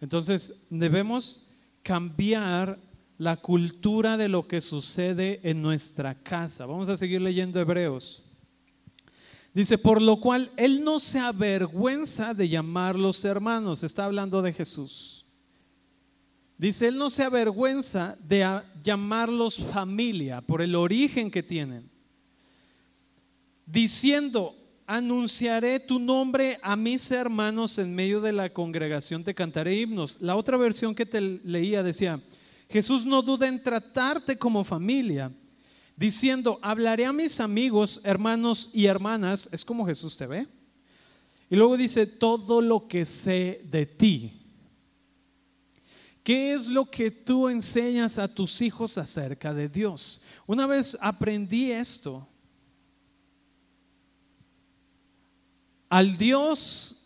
Entonces debemos cambiar la cultura de lo que sucede en nuestra casa. Vamos a seguir leyendo Hebreos. Dice, por lo cual Él no se avergüenza de llamarlos hermanos. Está hablando de Jesús. Dice, Él no se avergüenza de llamarlos familia por el origen que tienen, diciendo, anunciaré tu nombre a mis hermanos en medio de la congregación, te cantaré himnos. La otra versión que te leía decía, Jesús no duda en tratarte como familia, diciendo, hablaré a mis amigos, hermanos y hermanas, es como Jesús te ve. Y luego dice, todo lo que sé de ti ¿Qué es lo que tú enseñas a tus hijos acerca de Dios? Una vez aprendí esto. Al Dios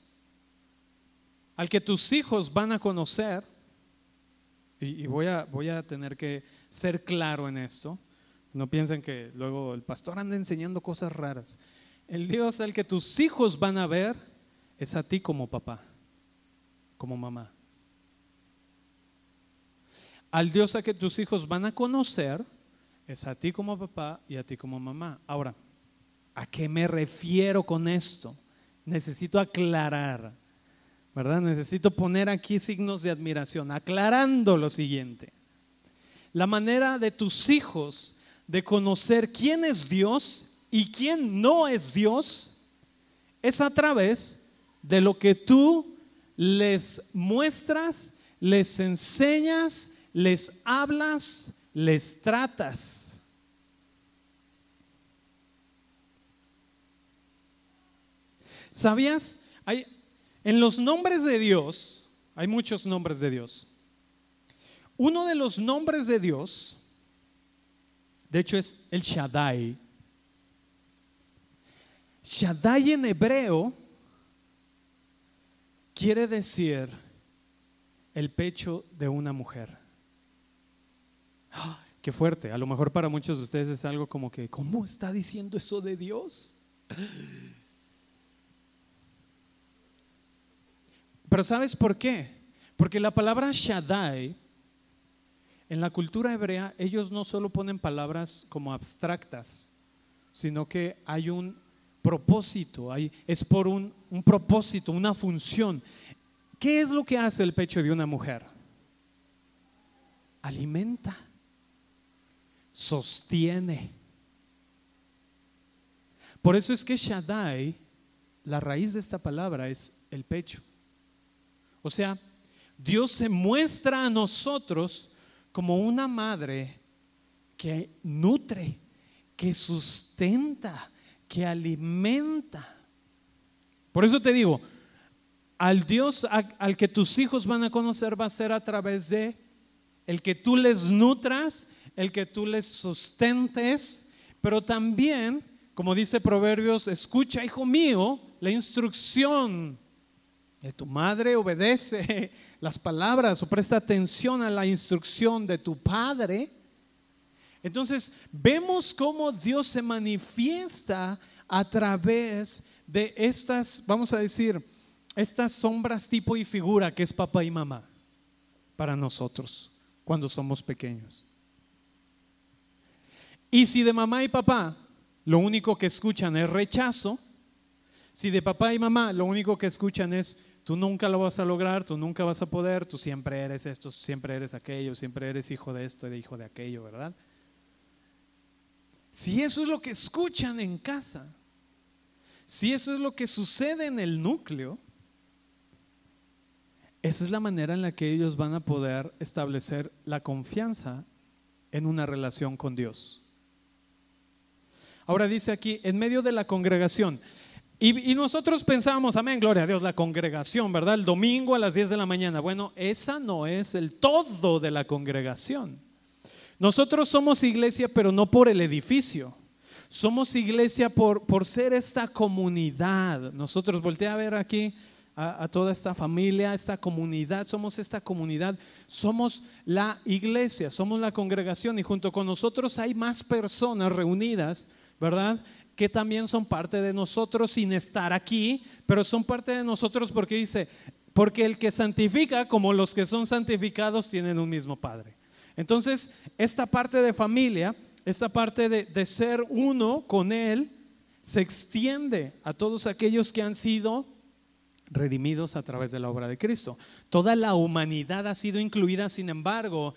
al que tus hijos van a conocer, y, voy, a, voy a tener que ser claro en esto, no piensen que luego el pastor anda enseñando cosas raras. El Dios al que tus hijos van a ver es a ti como papá, como mamá al Dios a que tus hijos van a conocer es a ti como papá y a ti como mamá. Ahora, ¿a qué me refiero con esto? Necesito aclarar, ¿verdad? Necesito poner aquí signos de admiración, aclarando lo siguiente. La manera de tus hijos de conocer quién es Dios y quién no es Dios es a través de lo que tú les muestras, les enseñas, les hablas, les tratas. ¿Sabías? Hay, en los nombres de Dios, hay muchos nombres de Dios. Uno de los nombres de Dios, de hecho es el Shaddai. Shaddai en hebreo quiere decir el pecho de una mujer. Qué fuerte. A lo mejor para muchos de ustedes es algo como que, ¿cómo está diciendo eso de Dios? Pero ¿sabes por qué? Porque la palabra Shaddai, en la cultura hebrea, ellos no solo ponen palabras como abstractas, sino que hay un propósito, hay, es por un, un propósito, una función. ¿Qué es lo que hace el pecho de una mujer? Alimenta, sostiene. Por eso es que Shaddai, la raíz de esta palabra es el pecho. O sea, Dios se muestra a nosotros como una madre que nutre, que sustenta, que alimenta. Por eso te digo, al Dios al que tus hijos van a conocer va a ser a través de el que tú les nutras, el que tú les sustentes, pero también, como dice Proverbios, escucha, hijo mío, la instrucción de tu madre, obedece las palabras o presta atención a la instrucción de tu padre. Entonces, vemos cómo Dios se manifiesta a través de estas, vamos a decir, estas sombras tipo y figura que es papá y mamá para nosotros cuando somos pequeños. Y si de mamá y papá lo único que escuchan es rechazo, si de papá y mamá lo único que escuchan es Tú nunca lo vas a lograr, tú nunca vas a poder, tú siempre eres esto, siempre eres aquello, siempre eres hijo de esto de hijo de aquello, ¿verdad? Si eso es lo que escuchan en casa, si eso es lo que sucede en el núcleo, esa es la manera en la que ellos van a poder establecer la confianza en una relación con Dios. Ahora dice aquí, en medio de la congregación, y, nosotros pensamos, amén, gloria a Dios, la congregación, ¿verdad? El domingo a las 10 de la mañana. Bueno, esa no es el todo de la congregación. Nosotros somos iglesia, pero no por el edificio. Somos iglesia por, por ser esta comunidad. Nosotros, voltea a ver aquí a, a, toda esta familia, esta comunidad. Somos esta comunidad. Somos la iglesia, somos la congregación. Y junto con nosotros hay más personas reunidas, ¿verdad? que también son parte de nosotros sin estar aquí, pero son parte de nosotros porque dice, porque el que santifica, como los que son santificados, tienen un mismo Padre. Entonces, esta parte de familia, esta parte de, de ser uno con Él, se extiende a todos aquellos que han sido redimidos a través de la obra de Cristo. Toda la humanidad ha sido incluida, sin embargo,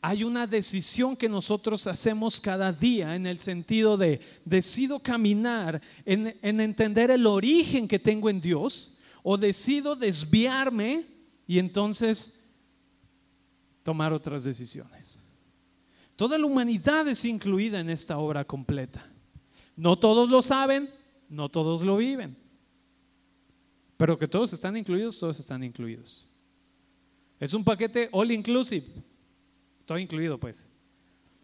hay una decisión que nosotros hacemos cada día en el sentido de decido caminar en, entender el origen que tengo en Dios o decido desviarme y entonces tomar otras decisiones. Toda la humanidad es incluida en esta obra completa. No todos lo saben, no todos lo viven, pero que todos están incluidos, todos están incluidos. Es un paquete all inclusive. Estoy incluido, pues.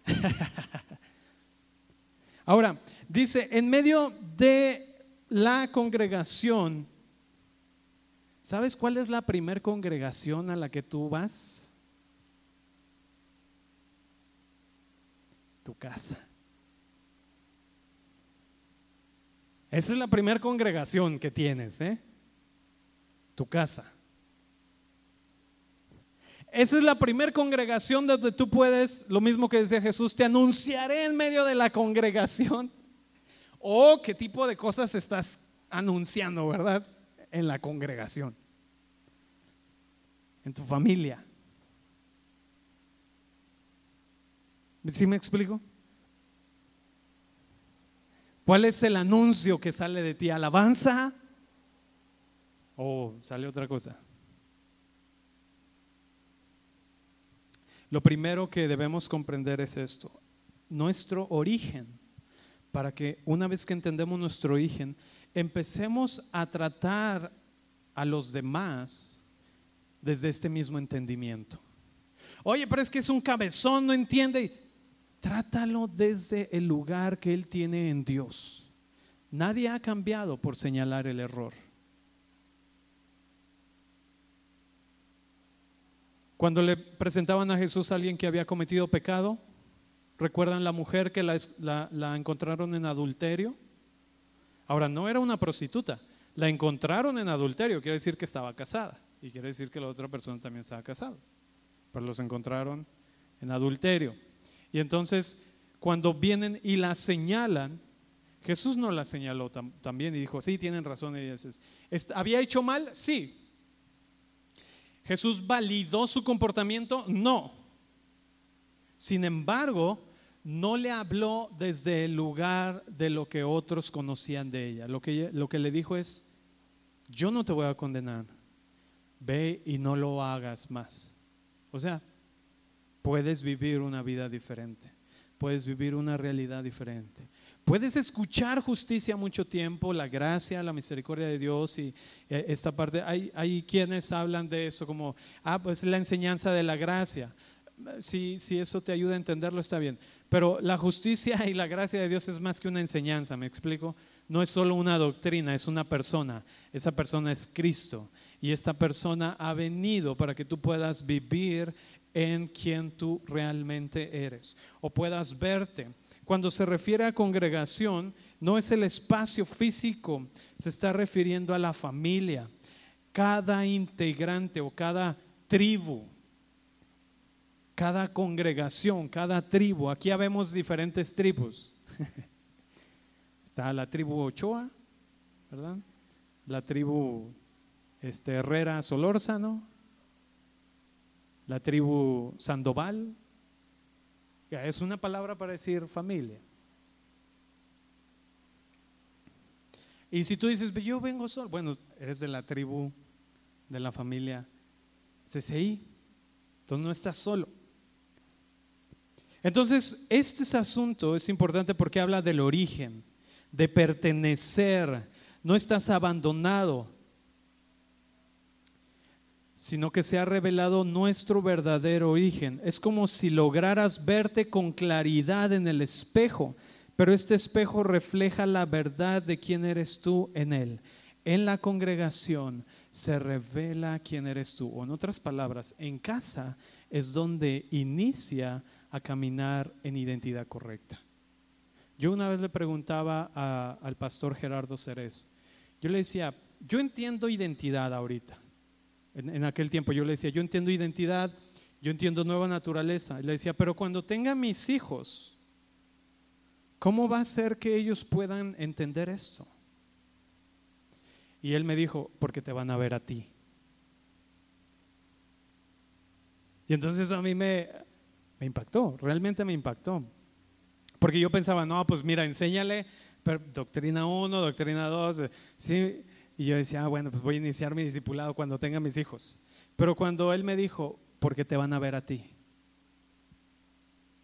Ahora, dice, en medio de la congregación, ¿sabes cuál es la primer congregación a la que tú vas? Tu casa. Esa es la primera congregación que tienes, ¿eh? Tu casa. Esa es la primera congregación donde tú puedes, lo mismo que decía Jesús, te anunciaré en medio de la congregación. O qué tipo de cosas estás anunciando, ¿verdad? En la congregación. En tu familia. ¿Sí me explico? ¿Cuál es el anuncio que sale de ti? ¿Alabanza? ¿O sale otra cosa? Lo primero que debemos comprender es esto, nuestro origen, para que una vez que entendemos nuestro origen, empecemos a tratar a los demás desde este mismo entendimiento. Oye, pero es que es un cabezón, no entiende. Trátalo desde el lugar que Él tiene en Dios. Nadie ha cambiado por señalar el error. Cuando le presentaban a Jesús a alguien que había cometido pecado, ¿recuerdan la mujer que la, encontraron en adulterio? Ahora, no era una prostituta, la encontraron en adulterio, quiere decir que estaba casada y quiere decir que la otra persona también estaba casada, pero los encontraron en adulterio. Y entonces, cuando vienen y la señalan, Jesús no la señaló también y dijo, sí, tienen razón. Ellas. ¿Había hecho mal? Sí. ¿Jesús validó su comportamiento? No. Sin embargo, no le habló desde el lugar de lo que otros conocían de ella. Lo que, lo que le dijo es, yo no te voy a condenar, ve y no lo hagas más. O sea, puedes vivir una vida diferente, puedes vivir una realidad diferente. Puedes escuchar justicia mucho tiempo, la gracia, la misericordia de Dios y eh, esta parte. Hay, hay quienes hablan de eso como, ah, pues la enseñanza de la gracia. Si, si eso te ayuda a entenderlo, está bien. Pero la justicia y la gracia de Dios es más que una enseñanza, ¿me explico? No es solo una doctrina, es una persona. Esa persona es Cristo. Y esta persona ha venido para que tú puedas vivir en quien tú realmente eres o puedas verte. Cuando se refiere a congregación, no es el espacio físico, se está refiriendo a la familia. Cada integrante o cada tribu, cada congregación, cada tribu, aquí habemos diferentes tribus. Está la tribu Ochoa, ¿verdad? La tribu este, Herrera Solórzano, la tribu Sandoval. Es una palabra para decir familia. Y si tú dices, yo vengo solo, bueno, eres de la tribu, de la familia CCI, entonces no estás solo. Entonces, este asunto es importante porque habla del origen, de pertenecer, no estás abandonado, sino que se ha revelado nuestro verdadero origen. Es como si lograras verte con claridad en el espejo, pero este espejo refleja la verdad de quién eres tú en él. En la congregación se revela quién eres tú. O en otras palabras, en casa es donde inicia a caminar en identidad correcta. Yo una vez le preguntaba al pastor Gerardo Cerez, yo le decía, yo entiendo identidad ahorita en, aquel tiempo yo le decía, yo entiendo identidad, yo entiendo nueva naturaleza. le decía, pero cuando tenga mis hijos, ¿cómo va a ser que ellos puedan entender esto? Y él me dijo, porque te van a ver a ti. Y entonces a mí me, impactó, realmente me impactó. Porque yo pensaba, no, pues mira, enséñale doctrina 1, doctrina 2, sí, y yo decía, ah, bueno, pues voy a iniciar mi discipulado cuando tenga mis hijos. Pero cuando él me dijo, porque te van a ver a ti,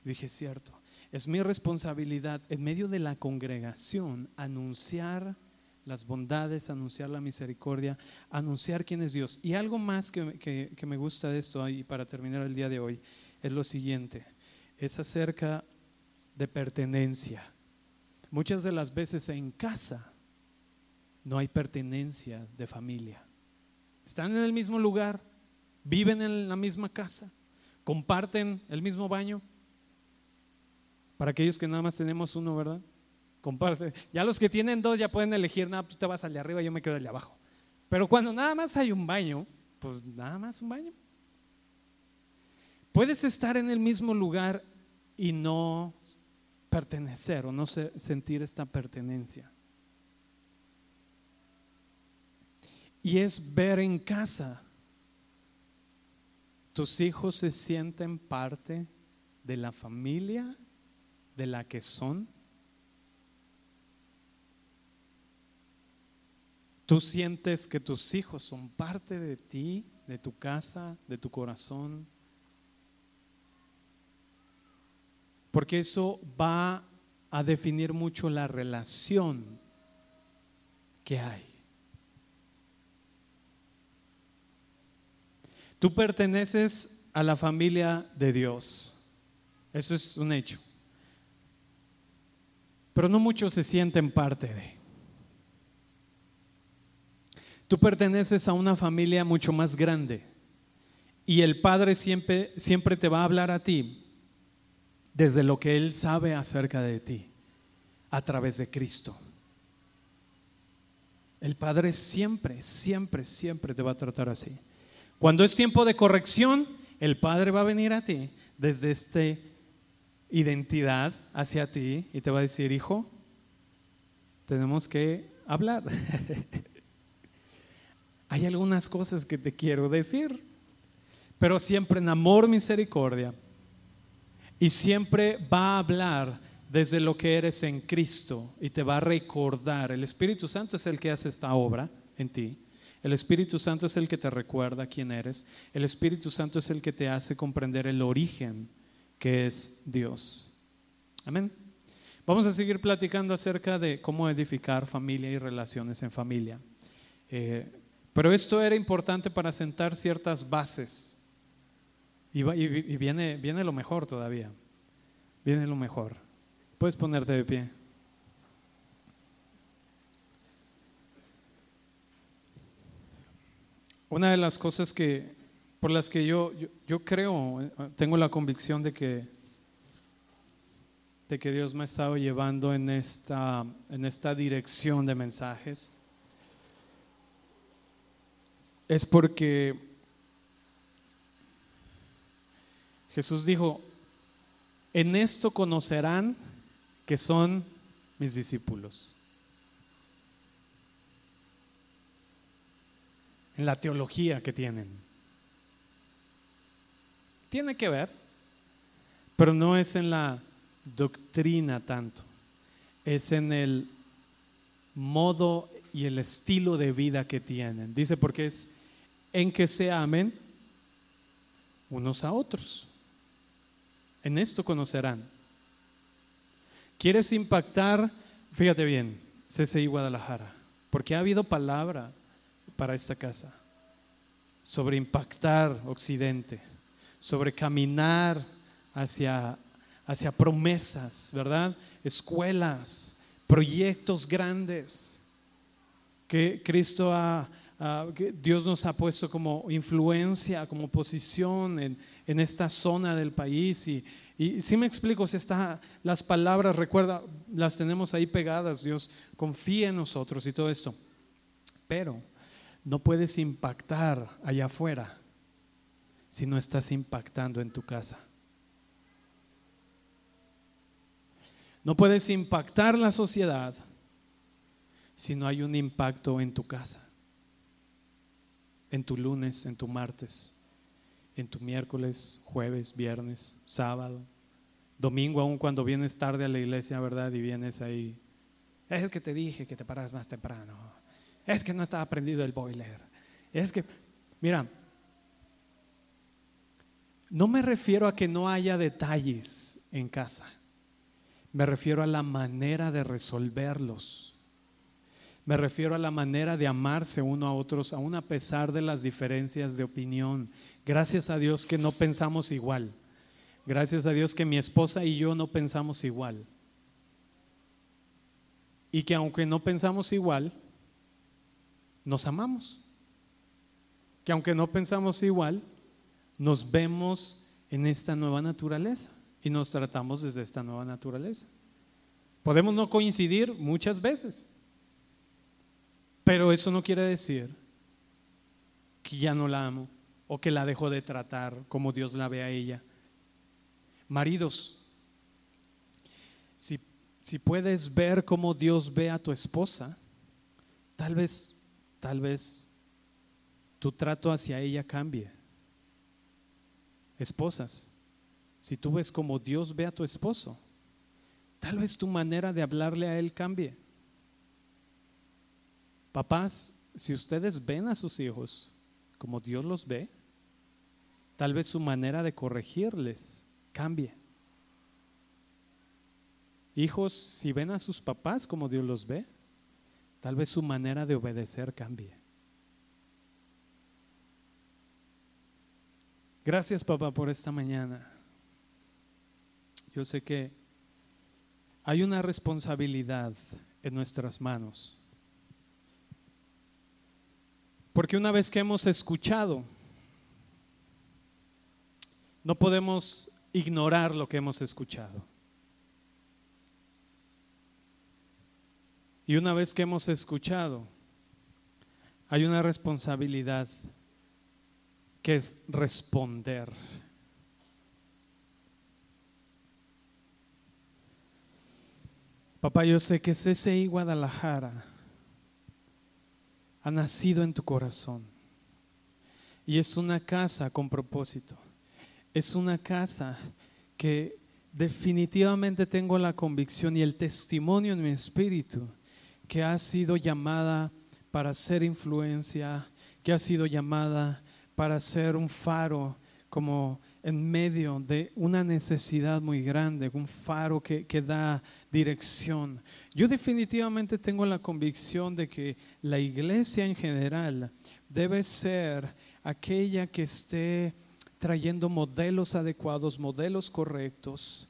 dije, cierto, es mi responsabilidad en medio de la congregación anunciar las bondades, anunciar la misericordia, anunciar quién es Dios. Y algo más que, que me gusta de esto, y para terminar el día de hoy, es lo siguiente, es acerca de pertenencia. Muchas de las veces en casa no hay pertenencia de familia. Están en el mismo lugar, viven en la misma casa, comparten el mismo baño. Para aquellos que nada más tenemos uno, ¿verdad? Comparten. Ya los que tienen dos ya pueden elegir, nada, tú te vas al de arriba, yo me quedo al de abajo. Pero cuando nada más hay un baño, pues nada más un baño. Puedes estar en el mismo lugar y no pertenecer o no sentir esta pertenencia. Y es ver en casa. Tus hijos se sienten parte de la familia de la que son. Tú sientes que tus hijos son parte de ti, de tu casa, de tu corazón. Porque eso va a definir mucho la relación que hay. Tú perteneces a la familia de Dios. Eso es un hecho. Pero no muchos se sienten parte de. Tú perteneces a una familia mucho más grande y el Padre siempre, siempre te va a hablar a ti desde lo que Él sabe acerca de ti a través de Cristo. El Padre siempre, siempre, siempre te va a tratar así. Cuando es tiempo de corrección, el Padre va a venir a ti desde esta identidad hacia ti y te va a decir, hijo, tenemos que hablar. Hay algunas cosas que te quiero decir, pero siempre en amor, misericordia. Y siempre va a hablar desde lo que eres en Cristo y te va a recordar. El Espíritu Santo es el que hace esta obra en ti. El Espíritu Santo es el que te recuerda quién eres. El Espíritu Santo es el que te hace comprender el origen que es Dios. Amén. Vamos a seguir platicando acerca de cómo edificar familia y relaciones en familia. Eh, pero esto era importante para sentar ciertas bases. Y, viene, viene lo mejor todavía. Viene lo mejor. Puedes ponerte de pie. Una de las cosas que, por las que yo, yo, creo, tengo la convicción de que, de que Dios me ha estado llevando en esta, en esta dirección de mensajes, es porque Jesús dijo, en esto conocerán que son mis discípulos. En la teología que tienen. Tiene que ver, pero no es en la doctrina tanto. Es en el modo y el estilo de vida que tienen. Dice porque es en que se amen unos a otros. En esto conocerán. ¿Quieres impactar? Fíjate bien, CCI Guadalajara, porque ha habido palabra para esta casa sobre impactar Occidente, sobre caminar hacia, hacia promesas, ¿verdad? Escuelas, proyectos grandes que Cristo ha, Dios nos ha puesto como influencia, como posición en, en esta zona del país. Y, y si me explico, si está, las palabras, recuerda, las tenemos ahí pegadas, Dios confía en nosotros y todo esto. Pero no puedes impactar allá afuera si no estás impactando en tu casa. No puedes impactar la sociedad si no hay un impacto en tu casa en tu lunes, en tu martes, en tu miércoles, jueves, viernes, sábado, domingo, aún cuando vienes tarde a la iglesia, ¿verdad? Y vienes ahí. Es que te dije que te paras más temprano. Es que no estaba prendido el boiler. Es que, mira, no me refiero a que no haya detalles en casa. Me refiero a la manera de resolverlos. Me refiero a la manera de amarse uno a otros, aún a pesar de las diferencias de opinión. Gracias a Dios que no pensamos igual. Gracias a Dios que mi esposa y yo no pensamos igual. Y que aunque no pensamos igual, nos amamos. Que aunque no pensamos igual, nos vemos en esta nueva naturaleza y nos tratamos desde esta nueva naturaleza. Podemos no coincidir muchas veces, pero eso no quiere decir que ya no la amo o que la dejo de tratar como Dios la ve a ella. Maridos, si, si puedes ver cómo Dios ve a tu esposa, tal vez, tal vez tu trato hacia ella cambie. Esposas, si tú ves cómo Dios ve a tu esposo, tal vez tu manera de hablarle a él cambie. Papás, si ustedes ven a sus hijos como Dios los ve, tal vez su manera de corregirles cambie. Hijos, si ven a sus papás como Dios los ve, tal vez su manera de obedecer cambie. Gracias papá por esta mañana. Yo sé que hay una responsabilidad en nuestras manos. Porque una vez que hemos escuchado, no podemos ignorar lo que hemos escuchado. Y una vez que hemos escuchado, hay una responsabilidad que es responder. Papá, yo sé que CCI Guadalajara ha nacido en tu corazón y es una casa con propósito. Es una casa que definitivamente tengo la convicción y el testimonio en mi espíritu que ha sido llamada para ser influencia, que ha sido llamada para ser un faro como en medio de una necesidad muy grande, un faro que, que, da dirección. Yo definitivamente tengo la convicción de que la iglesia en general debe ser aquella que esté trayendo modelos adecuados, modelos correctos,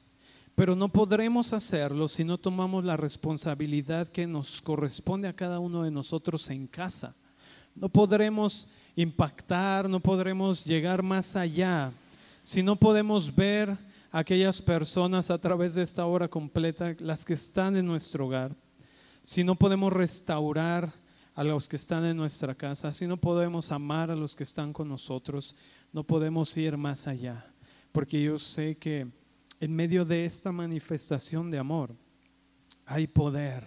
pero no podremos hacerlo si no tomamos la responsabilidad que nos corresponde a cada uno de nosotros en casa. No podremos impactar, no podremos llegar más allá si no podemos ver a aquellas personas a través de esta hora completa, las que están en nuestro hogar, si no podemos restaurar a los que están en nuestra casa, si no podemos amar a los que están con nosotros, no podemos ir más allá, porque yo sé que en medio de esta manifestación de amor hay poder